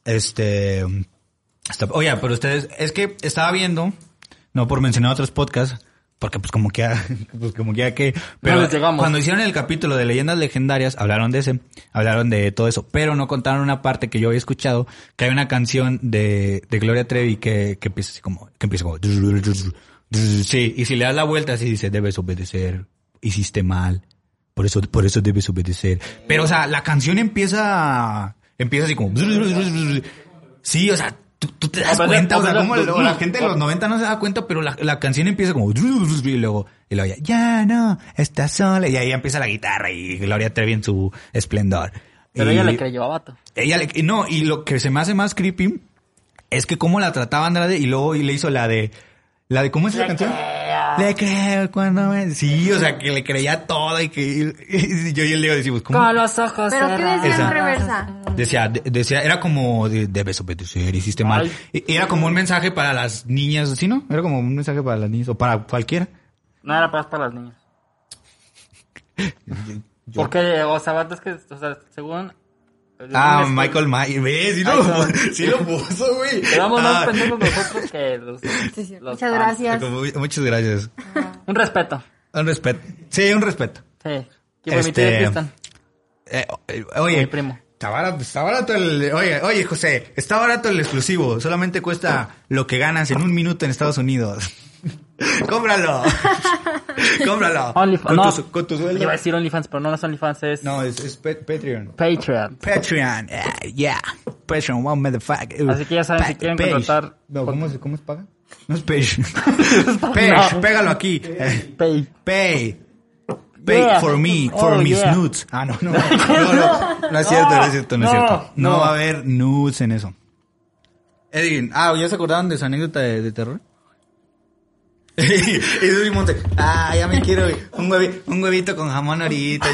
Este... está- oye, pero ustedes... Es que estaba viendo, no por mencionar otros podcasts, porque pues como que... ya- Pues como que... ya que pero llegamos. cuando hicieron el capítulo de leyendas legendarias, hablaron de ese, hablaron de todo eso, pero no contaron una parte que yo había escuchado, que hay una canción de, de Gloria Trevi que, que empieza así como... Que empieza como... Sí, y si le das la vuelta así dice, debes obedecer, hiciste mal, por eso, por eso debes obedecer. Pero, o sea, la canción empieza, empieza así como... Sí, o sea, tú, tú te das cuenta, o sea, como la gente de los 90 no se da cuenta, pero la, la canción empieza como... Y luego, y luego ya, ya no, estás sola, y ahí empieza la guitarra y Gloria Trevi en su esplendor. Pero Y- ella le creyó a vato. ella le, no, y lo que se me hace más creepy es que cómo la trataba Andrade y luego y le hizo la de la de cómo es la canción. Le creo cuando me sí, o sea, que le creía todo y que y yo y él le decimos ¿cómo? Con los ojos ¿Pero qué decía Esa. en reversa? Decía, de- decía, era como de- debes obedecer, hiciste mal. Ay. Y- Era como un mensaje para las niñas, ¿sí no? Era como un mensaje para las niñas o para cualquiera. No era para, para las niñas. Porque, o sea, es que, o sea, según... Ah, Michael Myers, ¿ves? Sí lo, sí lo puso, güey. Quedamos más Ah, pendejos nosotros que los... sí. los Muchas gracias. como- muchas gracias. Un respeto. Un respeto. Sí, un respeto. Sí. ¿Quién Este? Eh, eh, oye, Mi primo. Está barato, está barato el... Oye, oye, José, está barato el exclusivo. Solamente cuesta lo que ganas en un minuto en Estados Unidos. ¡Cómpralo! ¡Cómpralo! OnlyFans. Con, No, tu, con tu sueldo. iba a decir OnlyFans, pero no las OnlyFans es No, es, es Patreon. Patreon. Patreon, eh, yeah. Patreon, one motherfucker. Así que ya saben, si quieren contratar- No, ¿cómo, se- ¿cómo se paga? No es Page. Page, No. pégalo aquí. Pay. Pay. Pay Yeah. for me, for Oh, mis yeah. nudes. Ah, no, no. No, no. No es cierto, no es cierto, no es No, cierto. No, no. va a haber nudes en eso. Edwin, ah, ¿ya se acordaban de su anécdota de, de terror? Y Edwin Monte, ah, ya me quiero un, huevi- un huevito con jamón ahorita.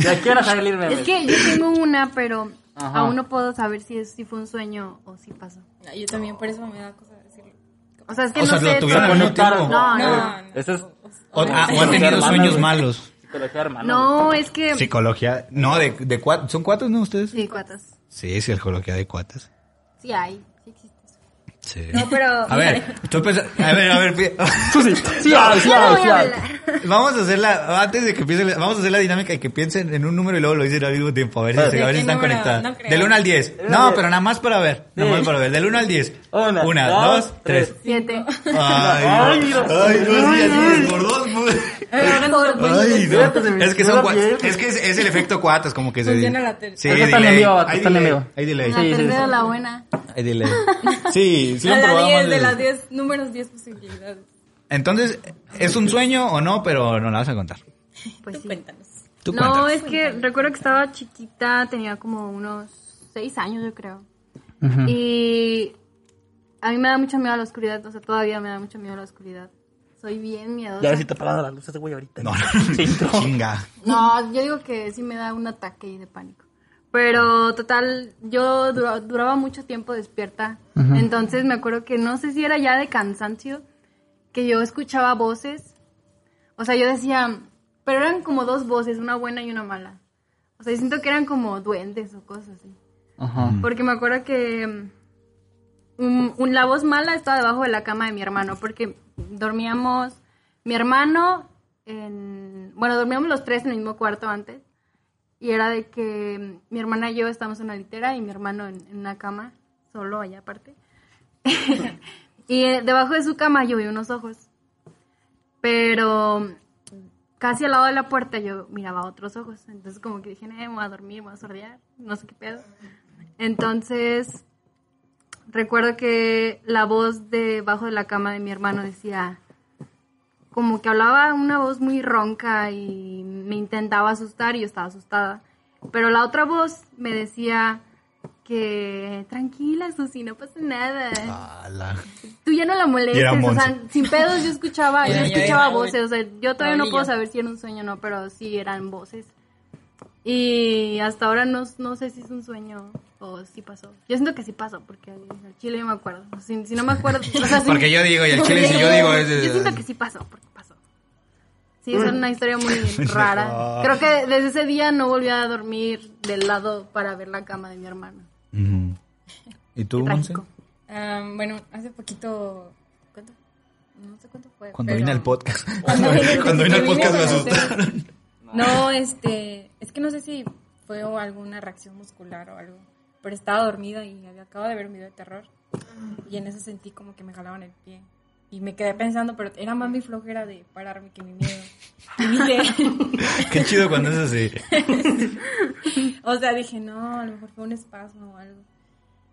Ya quiero salirme. Es que yo tengo una, pero Ajá. aún no puedo saber si, es, si fue un sueño o si pasó. Ah, Yo también, por eso me da cosa decirlo. O sea, es que O no sea, lo sé. tuvieron al mismo tiempo. No, no. No. Eso es O, ah, o ha Psicología tenido hermana, sueños güey. malos. psicología hermana. No, es que. Psicología, no, de, de cuatro, ¿son cuatro, no ustedes? Sí, cuatas. Sí, psicología de cuatas. Sí hay. Sí. No, pero. A ver, estoy pensando, a ver, a ver, Tú sí, vamos a hacer la, antes de que empiece, la- vamos a hacer la dinámica de que piensen en un número y luego lo dicen al mismo tiempo, a ver si, ¿De se- a ver si están número? conectadas. No. Del 1 al 10. al No, 10. pero nada más para ver, nada más para ver. Del 1 al 10. Una, Una, dos, dos, tres. Siete. Ay, Ay, no. mira. Ay, no, sí, así, por dos, por- Ay, no. Es que son cuatro. Es que es, es el efecto cuatas, como que se. Funciona la tercera. Sí, Es que están delay. en Hay están en vivo. Hay delay. La tercera, la buena. Hay delay. Sí, sí a la probamos. 10, de las 10 números, 10 posibilidades. Entonces, ¿es un sueño o no? Pero no la vas a contar. Pues Tú sí. cuéntanos. Tú no, cuéntanos. es que recuerdo que estaba chiquita, tenía como unos seis años, yo creo. Y a mí me da mucho miedo a la oscuridad, o sea, todavía me da mucho miedo a la oscuridad. Soy bien miedosa. Ya ves si te apagando las luces, güey, ahorita. No, no, Sí, no. chinga. No, yo digo que sí me da un ataque de pánico. Pero total, yo dura- duraba mucho tiempo despierta. Entonces me acuerdo que no sé si era ya de cansancio, que yo escuchaba voces. O sea, yo decía, pero eran como dos voces, una buena y una mala. O sea, yo siento que eran como duendes o cosas así. Ajá. Porque me acuerdo que mm, un- la voz mala estaba debajo de la cama de mi hermano, porque dormíamos, mi hermano, en, bueno, dormíamos los tres en el mismo cuarto antes, y era de que mm, mi hermana y yo estábamos en una litera y mi hermano en, una cama, solo allá aparte. y eh, debajo de su cama yo vi unos ojos, pero casi al lado de la puerta yo miraba otros ojos. Entonces como que dije, eh, voy a dormir, voy a sordear, no sé qué pedo. Entonces recuerdo que la voz debajo de la cama de mi hermano decía, como que hablaba una voz muy ronca y me intentaba asustar y yo estaba asustada. Pero la otra voz me decía que tranquila, Susi, no pasa nada. Ala. Tú ya no la molestes, o sea, sin pedos yo escuchaba, yo escuchaba voces, o sea, yo todavía no puedo saber si era un sueño o no, pero sí eran voces. Y hasta ahora no, no sé si es un sueño o si pasó. Yo siento que sí pasó, porque al chile yo me acuerdo. Si, si no me acuerdo, o sea, si- Porque yo digo, y el chile si yo digo es... yo siento que sí pasó, porque pasó. Sí, es una historia muy rara. Creo que desde ese día no volví a dormir del lado para ver la cama de mi hermano. Ujú. ¿Y tú, Monse? Ah, bueno, hace poquito. ¿Cuánto? No sé cuánto fue. Cuando pero- vine al podcast. Cuando vine- Cuando vine al podcast me asustaron. No, este. Es que no sé si fue alguna reacción muscular o algo. Pero estaba dormida y había, acabo de ver un video de terror. Y en eso sentí como que me jalaban el pie. Y me quedé pensando, pero era más mi flojera de pararme que mi miedo. Y dije. Qué chido cuando es así. O sea, dije, no, a lo mejor fue un espasmo o algo.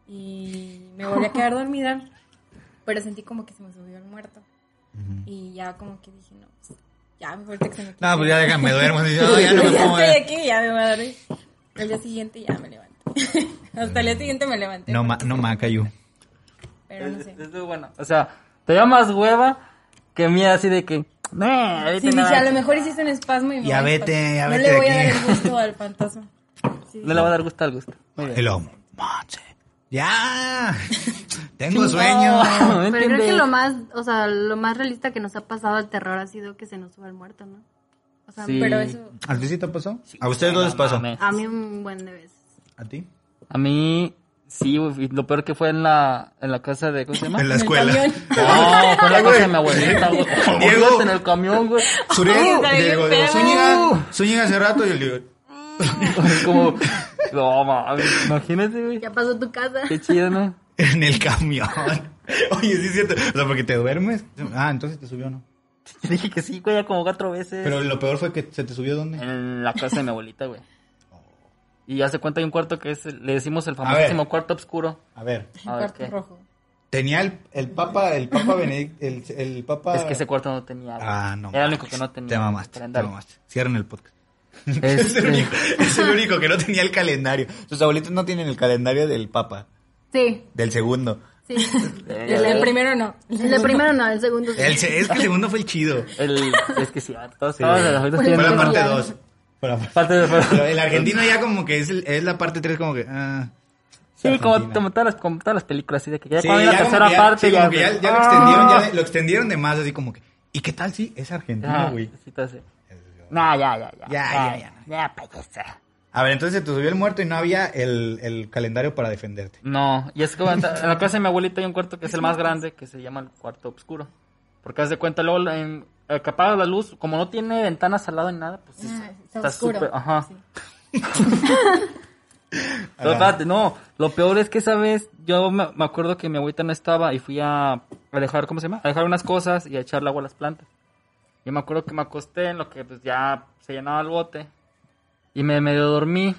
Y me volví a quedar dormida, pero sentí como que se me subió el muerto. Y ya como que dije, no, pues, ya mejor te que se me quite. No, pues ya déjame duermo. Así, no, ya no me ya estoy aquí, ya me voy a dormir. El día siguiente ya me levanté. Hasta el día siguiente me levanté. No, ma, no macayu. Pero no sé. Es- es bueno. O sea, te da más hueva que miedo así de que. "Nah, Sí, nada". dije, a lo mejor hiciste un espasmo y me Ya voy vete, ya No vete le de voy a dar el gusto al fantasma. Sí, No le va a dar gusto al gusto. Muy bien. El lomo. Monse. Ya. Tengo sueño. No, Pero creo que lo más, o sea, lo más realista que nos ha pasado al terror ha sido que se nos suba el muerto, ¿no? O sea, Sí. Pero eso. ¿A ti sí te pasó? ¿A ustedes dos les pasó? a mí un buen de veces. ¿A ti? A mí, sí, lo peor que fue en la, en la casa de. ¿Cómo se llama? En la el escuela. No, fue en la casa de mi abuelita, güey. Diego. En el camión, güey. Digo, feo. Zúñiga, Zúñiga hace rato y yo le digo, Como. No, mames, imagínate, güey. Ya pasó tu casa. Qué chido, ¿no? en el camión. Oye, sí es cierto. O sea, porque te duermes. Ah, entonces te subió, ¿no? Te dije que sí, güey, ya como cuatro veces. Pero lo peor fue que se te subió dónde. En la casa de mi abuelita, güey. Y ya se cuenta hay un cuarto que es, le decimos el famosísimo cuarto oscuro. A ver, A ver, Cuarto ¿qué? rojo. tenía el, el papa, el papa Benedict, el, el papa... Es que ese cuarto no tenía. güey. Ah, no. Era el único que no tenía. Te mamaste, te mamaste. Cierren el podcast. Es, el único, es el único que no tenía el calendario. Sus abuelitos no tienen el calendario del papa, Sí, del segundo. sí. El, el primero no. El de primero no, el segundo sí. El, es que el segundo fue el chido. el, es que sí, todos, Sí. todos los abuelitos Fue la parte ya. 2. Fue la Parte de- Pero el argentino ya como que es, el- es la parte 3 como que... Ah, Sí, como, todas las, como todas las películas, así de que ya Sí, cuando la ya como tercera ya- parte sí, como que ya, ya lo extendieron, ya lo extendieron de más, así como que... ¿Y qué tal si es argentino, Ah, güey? sí. No, ya, ya, ya. Ya, ya, ya. Ya, payasa. A ver, entonces se te subió el muerto y no había el, el calendario para defenderte. No, y es que en la casa de mi abuelita hay un cuarto que es el más grande, que se llama el cuarto oscuro. Porque haz de cuenta, luego en, eh, que apagas la luz, como no tiene ventanas al lado ni nada, pues Ah, es- está está oscuro. súper, ajá. Sí. No, espérate, no, lo peor es que esa vez yo me, me acuerdo que mi abuelita no estaba y fui a, a dejar, ¿cómo se llama? A dejar unas cosas y a echarle agua a las plantas. Yo me acuerdo que me acosté en lo que pues ya se llenaba el bote y me medio dormí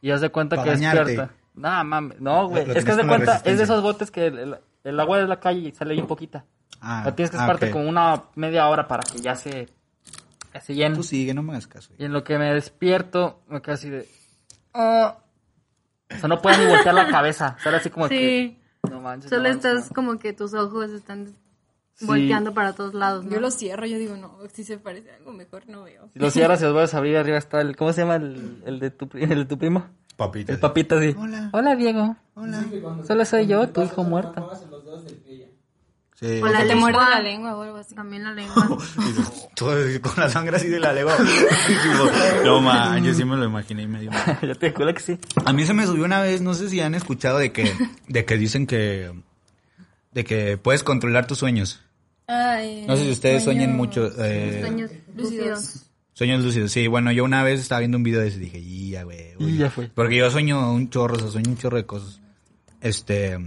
y de cuenta que despierta. No, mames, no, güey. Es que la cuenta, es de esos botes que el, el- el agua de la calle y sale bien poquita. Ah, La tienes que ah, esparte ok. como una media hora para que ya se, ya se llene. Tú sigue, no me hagas caso. Y en lo que me despierto, me quedo así de... "Ah". O sea, no puedo ni voltear la cabeza. Sale así como que... Sí. No manches. Solo no, estás no. como que tus ojos están Sí. volteando para todos lados, ¿no? Yo lo cierro, yo digo, no, si se parece a algo mejor no veo. Si lo cierras y los vuelves a abrir, arriba está el... ¿Cómo se llama el, el de, tu, el de tu primo? Papita. El papito así. Hola. Hola, Diego. Hola. Solo soy yo, tu hijo muerto. Sí. O la te muerde la lengua o algo así. También la lengua. Todo con la sangre así de la lengua. No man, yo sí me lo imaginé y medio. ya te culo que sí. A mí se me subió una vez, no sé si han escuchado de que, de que dicen que, de que puedes controlar tus sueños. Ay, No sé si ustedes sueño- sueñen mucho, eh, Sueños lúcidos. sueños lúcidos. Sí, bueno, yo una vez estaba viendo un video de eso y dije, y ya, güey. güey". Y ya fue. Porque yo sueño un chorro, o sea, sueño un chorro de cosas. Este,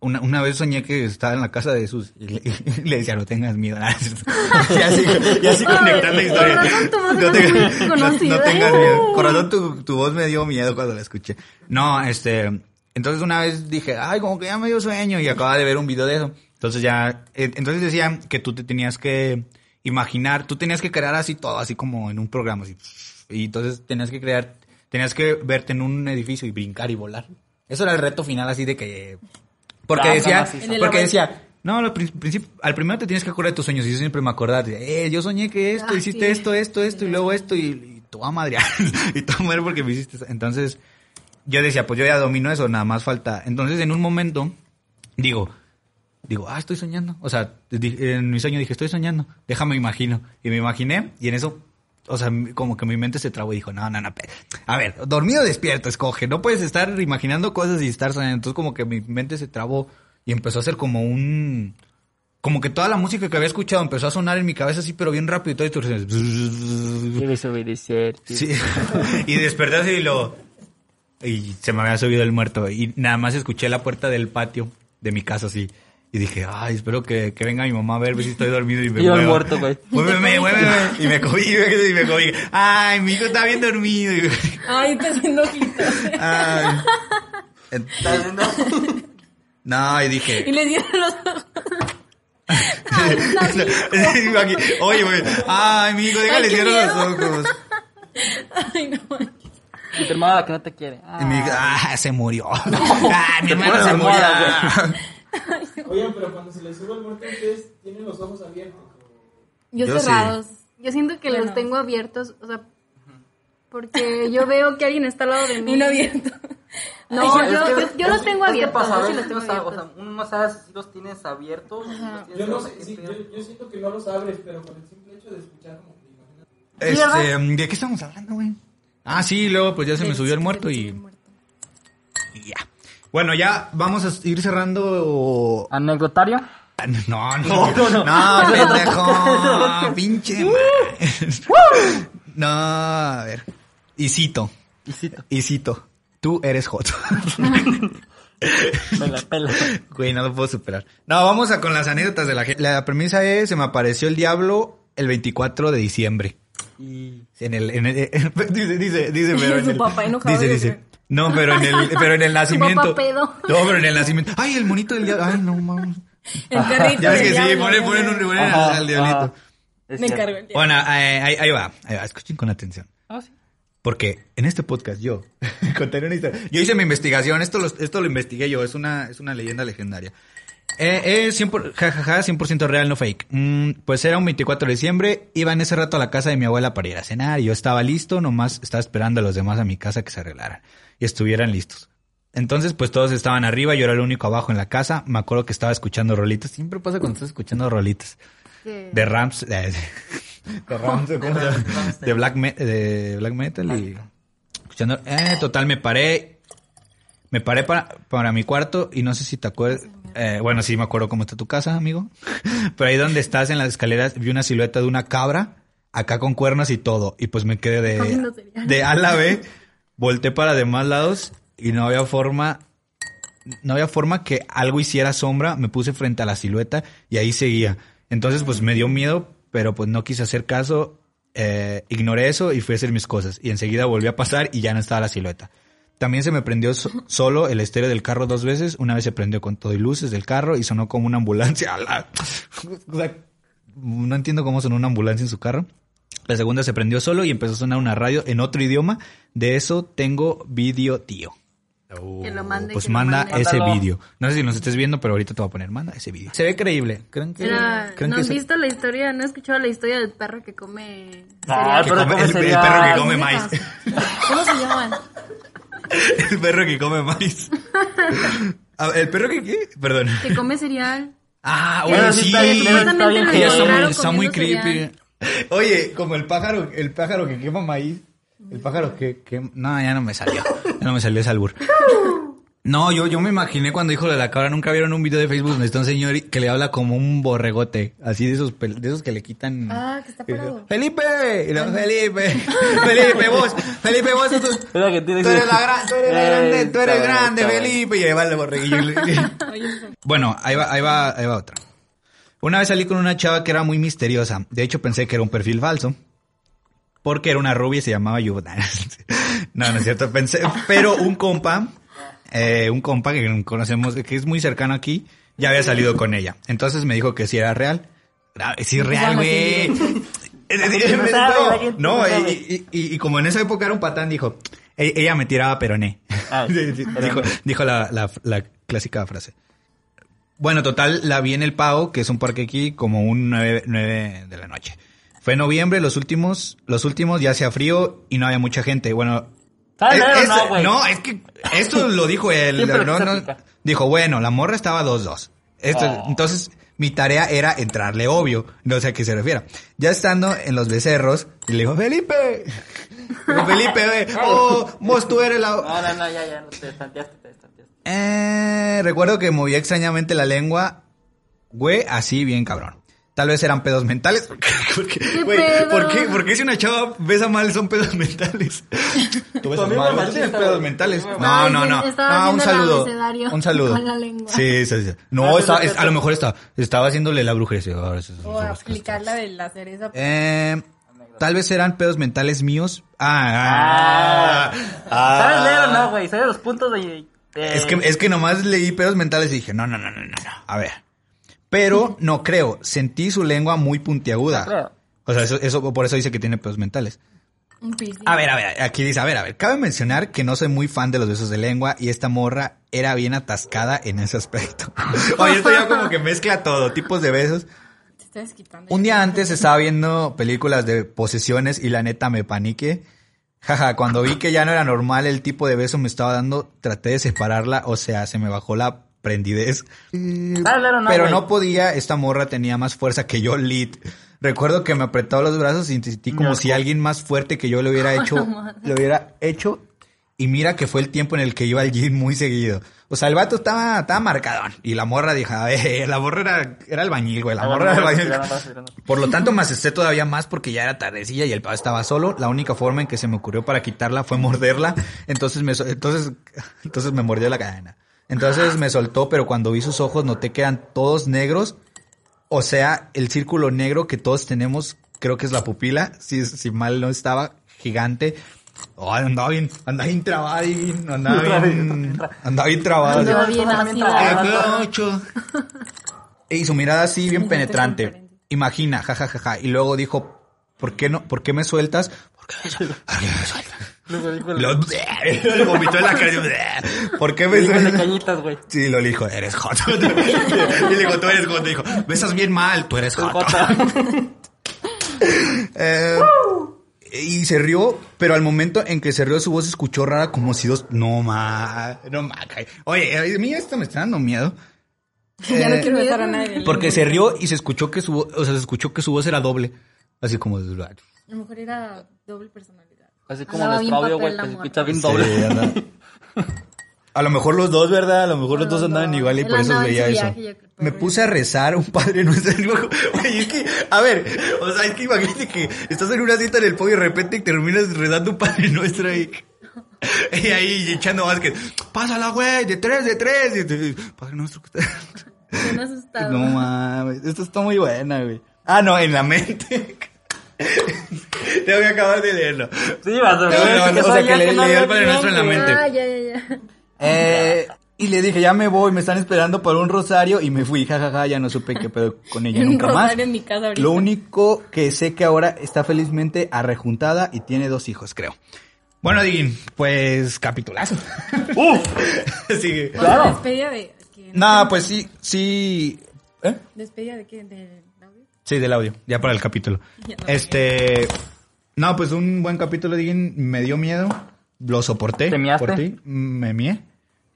una, una vez soñé que estaba en la casa de Jesús y le, y le decía, no tengas miedo. y así, y así conectar la historia. con No, tengas- no- no tengas miedo. Corazón, tu, tu voz me dio miedo cuando la escuché. No, este, entonces una vez dije, ay, como que ya me dio sueño y acababa de ver un video de eso. Entonces ya, eh, entonces decían que tú te tenías que imaginar, tú tenías que crear así todo, así como en un programa, así. Y entonces tenías que crear, tenías que verte en un edificio y brincar y volar. Eso era el reto final, así de que, porque decía, porque decía, no, al prin- principio, al primero te tienes que acordar de tus sueños y yo siempre me acordaba, de, eh, yo soñé que esto, Ah, hiciste sí. esto, esto, esto y luego esto y, y voy a madrear y voy a porque me hiciste eso. Entonces, yo decía, pues yo ya domino eso, nada más falta. Entonces, en un momento, digo, digo, ah, estoy soñando. O sea, en mi sueño dije, estoy soñando, déjame imagino. Y me imaginé y en eso, o sea, como que mi mente se trabó y dijo, no, no, no, a ver, dormido o despierto, escoge. No puedes estar imaginando cosas y estar soñando. Entonces, como que mi mente se trabó y empezó a hacer como un... Como que toda la música que había escuchado empezó a sonar en mi cabeza así, pero bien rápido. Y todo esto... Debes obedecer. Sí. y desperté así y lo... Y se me había subido el muerto. Y nada más escuché la puerta del patio de mi casa así. Y dije, ay, espero que, que venga mi mamá a ver si estoy dormido y me Y yo el mueva. muerto, güey. Muéveme, muéveme. Y me cogí, y me cogí. Ay, mi hijo está bien dormido. Y- Ay, está haciendo ojitos. Ay. No, y dije... Y le dieron los ojos. Aquí, Oye, güey. Ay, mi hijo, déjale Ay, cierro los ojos. Ay, no manches. Y tu hermana que no te quiere. Ah. Y mi hijo, ah, se murió. Ah, mi hermano pones se murió. moda, Oigan, pero cuando se les sube el muerto, ustedes tienen los ojos abiertos. Yo, Yo sí. cerrados. Yo siento que Bueno. los tengo abiertos, o sea, porque yo veo que alguien está al lado de mí. Uno abierto. No, yo, que- yo, yo los tengo abiertos. yo sí los si tengo no sabe- o abiertos. sea, uno no sabe si los tienes abiertos. si los tienes Yo no sé, sí, yo, yo siento que no los abres, pero con el simple hecho de escuchar como que imaginas. Este, ¿de qué estamos hablando, güey? Ah, sí, luego pues ya se me subió el muerto y. Bueno, ya vamos a ir cerrando. Anecdotario. No, no, no, no, pendejo, pinche. madre. No, a ver. Y cito, Y cito. y cito. Tú eres hot. Pela, pela. Güey, no lo puedo superar. No, vamos a con las anécdotas de la gente. La premisa es, se me apareció el diablo el 24 de diciembre. Y... En el, en el- dice, dice, dice, pero en Su el- papá enojado, dice, dice. No, pero en el, pero en el nacimiento. pedo. No, pero en el nacimiento. Ay, el monito del diablo. Ay, no, mames. El perrito. Ya ves que del sí, diablo, ponen, ponen un ponen al, Ajá, al diablito. Es Me encargo el diablo. Bueno, eh, ahí, ahí va, ahí va, escuchen con atención. Ah, sí. Porque en este podcast yo contaré una historia. Yo hice mi investigación, esto lo, esto lo investigué yo, es una, es una leyenda legendaria. Eh, es 100%, jajaja, 100% real, no fake. Mm, pues era un 24 de diciembre, iba en ese rato a la casa de mi abuela para ir a cenar y yo estaba listo, nomás estaba esperando a los demás a mi casa que se arreglaran y estuvieran listos. Entonces, pues todos estaban arriba, yo era el único abajo en la casa. Me acuerdo que estaba escuchando rolitas. Siempre pasa cuando estás escuchando rolitas. Que- De Rams, de, de Rams, ¿cómo se llama? De black, me- de black metal y escuchando. Eh, total, me paré. Me paré para, para mi cuarto y no sé si te acuerdas. eh, bueno, sí me acuerdo cómo está tu casa, amigo. Pero ahí donde estás en las escaleras vi una silueta de una cabra, acá con cuernos y todo. Y pues me quedé de, de A la B, volteé para demás lados y no había forma, no había forma que algo hiciera sombra. Me puse frente a la silueta y ahí seguía. Entonces pues me dio miedo, pero pues no quise hacer caso. Eh, ignoré eso y fui a hacer mis cosas. Y enseguida volví a pasar y ya no estaba la silueta. También se me prendió so- solo el estéreo del carro dos veces. Una vez se prendió con todo y luces del carro y sonó como una ambulancia. ¡A la- O sea, no entiendo cómo sonó una ambulancia en su carro. La segunda se prendió solo y empezó a sonar una radio en otro idioma. De eso tengo vídeo, tío. Que lo mande, Pues que lo manda mande. ese vídeo. No sé si nos estés viendo, pero ahorita te voy a poner, manda ese vídeo. Se ve creíble. ¿Creen que, Era- creen ¿No que han se- visto la historia? ¿No he escuchado la historia del perro que come Ah, que come- come el, perro que come maíz. ¿Cómo se llaman? el perro que come maíz. ¿El perro que qué? Perdón. Que come cereal. Ah, oye, sí sí. está bien, bien muy, está creepy. cereal. Oye, como el pájaro, el pájaro que quema maíz. El pájaro que, que... No, ya no me salió. Ya no me salió ese albur. No, yo, yo me imaginé cuando dijo de la cabra, nunca vieron un video de Facebook donde está un señor que le habla como un borregote, así de esos, de esos que le quitan. Ah, que está parado. Felipe, y luego, Felipe, Felipe, vos, Felipe, vos, tú, tú eres la, gran- tú eres la Eh, grande, tú eres grande. Felipe, y ahí va el borreguillo. Bueno, ahí va, ahí va, ahí va otra. Una vez salí con una chava que era muy misteriosa. De hecho, pensé que era un perfil falso. Porque era una rubia y se llamaba Yu. No, no es cierto. Pensé, pero un compa, eh, un compa que conocemos, que es muy cercano aquí, ya había salido con ella. Entonces me dijo que sí era real. Ah, Sí, es real, güey. no y, como en esa época era un patán, dijo, "E- ella me tiraba peroné. Ah, dijo dijo la, la, la clásica frase. Bueno, total, la vi en el Pau, que es un parque aquí, como un 9, de la noche. Fue en noviembre, los últimos, los últimos ya hacía frío y no había mucha gente. Bueno, ¿Sabes es- es- no, güey? no, es que esto lo dijo él. No, no. dijo, bueno, la morra estaba 2-2. Esto, Oh. Entonces, mi tarea era entrarle obvio. No sé a qué se refiere. Ya estando en los becerros, y le dijo, Felipe. Felipe, oh, vos tú eres la... No, no, no, ya, ya, no te estanteaste, te estanteaste. Eh, recuerdo que movía extrañamente la lengua, güey, así bien cabrón. Tal vez eran pedos mentales. Porque, güey, pedo? ¿por qué, ¿por qué si una chava besa mal son pedos mentales? Tú besas mal, tienes pedos mentales. No, no, no. Estaba No, un saludo. Un saludo. con la lengua. Sí, sí, sí. No, Ah, es- a lo mejor estaba, estaba haciéndole la brujería. O aplicar la de la cereza. Eh, tal vez eran pedos mentales míos. Ah, ah, ah. ¿Sabes leer o no, güey? ¿Sabes los puntos de...? Es que, es que nomás leí pedos mentales y dije, no, no, no, no, no, no. A ver. Pero no creo. Sentí su lengua muy puntiaguda. Creo. O sea, eso, eso, por eso dice que tiene pedos mentales. A ver, a ver, aquí dice, a ver, a ver. Cabe mencionar que no soy muy fan de los besos de lengua y esta morra era bien atascada en ese aspecto. Oye, esto ya como que mezcla todo, tipos de besos. Te estás desquitando. Un día antes estaba viendo películas de posesiones y la neta me paniqué. Jaja, cuando vi que ya no era normal el tipo de beso me estaba dando, traté de separarla, o sea, se me bajó la prendidez. ¿Sabes leer o no, Pero no podía, esta morra tenía más fuerza que yo, lit. Recuerdo que me apretaba los brazos y sentí como No, si alguien más fuerte que yo le hubiera hecho, le hubiera hecho. Y mira que fue el tiempo en el que iba al gym muy seguido. O sea, el vato estaba, estaba marcadón. Y la morra dijo, ver, la morra era, era albañil, güey. La morra era albañil. Por lo tanto, me asusté todavía más porque ya era tardecilla y el pavo estaba solo. La única forma en que se me ocurrió para quitarla fue morderla. Entonces me, entonces, entonces me mordió la cadena. Entonces me soltó, pero cuando vi sus ojos noté que eran todos negros. O sea, el círculo negro que todos tenemos, creo que es la pupila. Si, si mal no estaba, gigante. Oh, andaba bien, andaba bien trabada bien, andaba bien, andaba bien trabada. Andaba bien. Y su mirada así bien penetrante. Imagina, jajajaja. Y luego dijo, ¿por qué no? ¿Por qué me sueltas? ¿Por qué me sueltas? ¿Por qué me sueltas? Luego dijo el- Lo, le vomitó en la cara. y, ¿Por qué me sueltas? cañitas, güey. Sí, lo dijo, eres hot. y le dijo, tú eres hot. Dijo, besas bien mal, tú eres hot. Jota. Eh, y se rió, pero al momento en que se rió su voz se escuchó rara como si dos... No, ma, no, ma. Oye, a mí esto me está dando miedo. ya no Eh, quiero besar a nadie. Porque se rió y se escuchó que su, o sea, se escuchó que su voz era doble. Así como... A lo mejor era doble personalidad. Así como nuestro audio, güey, se la escucha bien Sí, doble. anda. A lo mejor los dos, ¿verdad? A lo mejor los dos andaban igual y Él por eso veía eso. yo. Me puse a rezar un padre nuestro. y luego, Oye, es que, a ver, o sea, es que imagínate que estás en una cita en el podio y de repente terminas rezando un padre nuestro ahí. Y ahí echando básquet. Pásala, güey, de tres, de tres. Y te- padre nuestro. Bien asustado. No mames, esto está muy buena, güey. Ah, no, en la mente. Tengo que acabar de leerlo. Sí, vas a No, ver. no, no, o sea, que le- le dio el Padre Nuestro en la mente. Ah, ya, ya, ya. Eh, y le dije, ya me voy, me están esperando por un rosario y me fui, jajaja, ya no supe qué pedo con ella Un nunca más. rosario en mi casa ahorita. Lo único que sé que ahora está felizmente arrejuntada y tiene dos hijos, creo. Bueno, Digin, pues capitulazo. ¡Uf! sí. O sea, despedida de... que- No, pues sí, sí. ¿Eh? ¿Despedida de qué? ¿Del audio? Sí, del audio, ya para el capítulo. Ya no Este. No, pues un buen capítulo, Digin. Me dio miedo. Lo soporté. ¿Te miaste? Por ti. Me mié.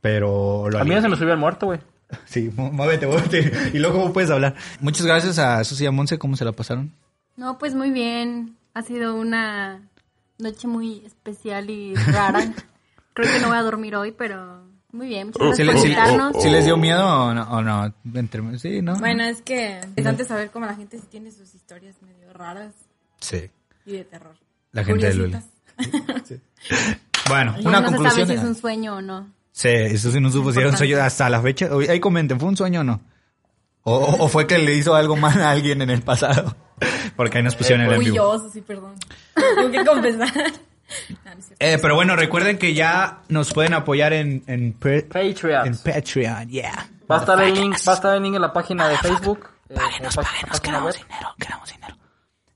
Pero lo A mí ya se me subió el muerto, güey. Sí, muévete, muévete. Y luego, ¿cómo puedes hablar? Muchas gracias a Susi y a Monse. ¿Cómo se la pasaron? No, pues muy bien. Ha sido una noche muy especial y rara. Creo que no voy a dormir hoy, pero muy bien. Muchas ¿Sí, gracias por sí- invitarnos. sí les dio miedo o no? o no? Entre- sí, ¿no? Bueno, es que es antes saber cómo la gente sí tiene sus historias medio raras Sí. y de terror. La gente de Luli. Bueno, una no se conclusión. sabe si es un sueño o no. Sí, eso sí no supo si era un sueño hasta la fecha. Ahí comenten, ¿fue un sueño o no? O, o- fue que le hizo algo mal a alguien en el pasado. Porque ahí nos pusieron el en Fui vivo. yo, sí, perdón. Tengo que confesar. No, no. Eh, pero bueno, recuerden que ya nos pueden apoyar en, en, Patreon. en Patreon, yeah. Va a estar el link, va a estar el link en la página de Facebook. eh, en la Páguenos, pá- páguenos, página queremos dinero, queremos dinero.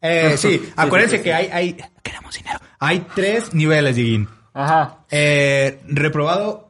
Eh, sí, acuérdense que hay, hay, queremos dinero. Hay tres niveles, Diguín. Ajá. Eh, reprobado,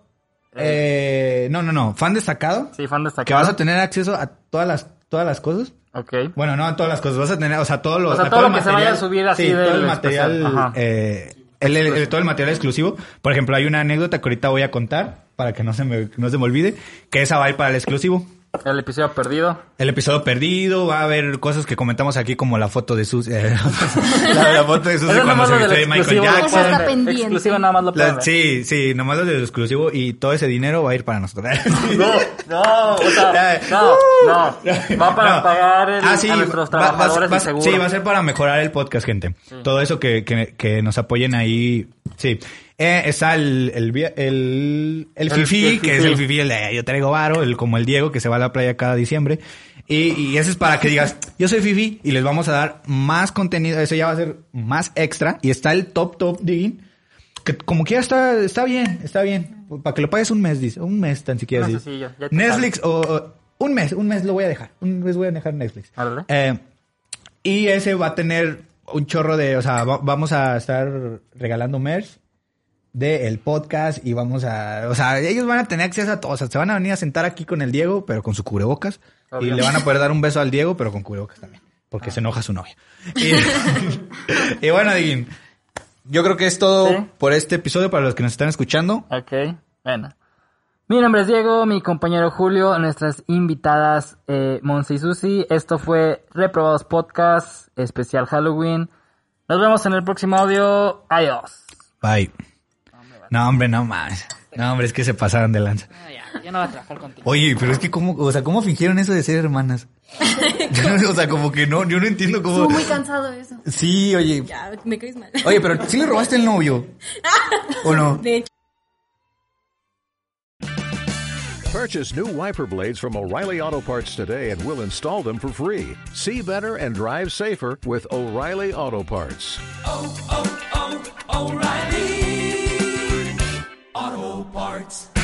eh, no, no, no, fan destacado. Sí, fan destacado. Que vas a tener acceso a todas las, todas las cosas. Ok. Bueno, no a todas las cosas, vas a tener, o sea, todo lo, O sea, todo el lo que se vaya a subir así sí, todo del el material, eh, el- el- el- todo el material exclusivo. Por ejemplo, hay una anécdota que ahorita voy a contar para que no se me, no se me olvide, que esa va a ir para el exclusivo. El episodio perdido. El episodio perdido, va a haber cosas que comentamos aquí como la foto de Sus, eh, la, la foto de Sus Eso cuando se vistió de Michael. Jackson. Eso está pendiente. Exclusivo nada más lo La- sí, sí, nomás lo del exclusivo y todo ese dinero va a ir para nosotros. No, no, o sea, no, no. Va para No. pagar el- Ah, sí, a nuestros va- va- trabajadores va- de seguro. Sí, va a ser para mejorar el podcast, gente. Todo eso que, que, que nos apoyen ahí. Sí. Eh, está el, el, el, Fifi, que es el Fifi, el de yo traigo varo, el, como el Diego, que se va a la playa cada diciembre. Y, y ese es para que digas, yo soy Fifi, y les vamos a dar más contenido. Eso ya va a ser más extra. Y está el top, top, digging. Que como quiera está, está bien, está bien. Para que lo pagues un mes, dice. Un mes tan siquiera. No sé si ya- ya Netflix o, o- un mes, un mes lo voy a dejar. Un mes voy a dejar Netflix. Eh, y ese va a tener un chorro de, o sea, va- vamos a estar regalando merch del podcast y vamos a, o sea, ellos van a tener acceso a todo, o sea, se van a venir a sentar aquí con el Diego, pero con su cubrebocas, Obvio. y le van a poder dar un beso al Diego, pero con cubrebocas también, porque se enoja su novia. Y, y bueno, Diguín, yo creo que es todo Sí. por este episodio para los que nos están escuchando. Ok, bueno. Mi nombre es Diego, mi compañero Julio, nuestras invitadas eh, Monse y Susi. Esto fue Reprobados Podcast, especial Halloween. Nos vemos en el próximo audio. Adiós. Bye. No, hombre, no más. No, hombre, es que se pasaron de lanza. ya, ya no voy a trabajar contigo. Oye, pero es que cómo, o sea, ¿cómo fingieron eso de ser hermanas? Yo no- o sea, como que no, yo no entiendo cómo. Estuvo muy cansado eso. Sí, oye. Ya, me caes mal. Oye, pero ¿sí le robaste el novio? ¿O no? De hecho. Purchase new wiper blades from O'Reilly Auto Parts today and we'll install them for free. See better and drive safer with O'Reilly Auto Parts. oh, oh, O'Reilly Auto Parts.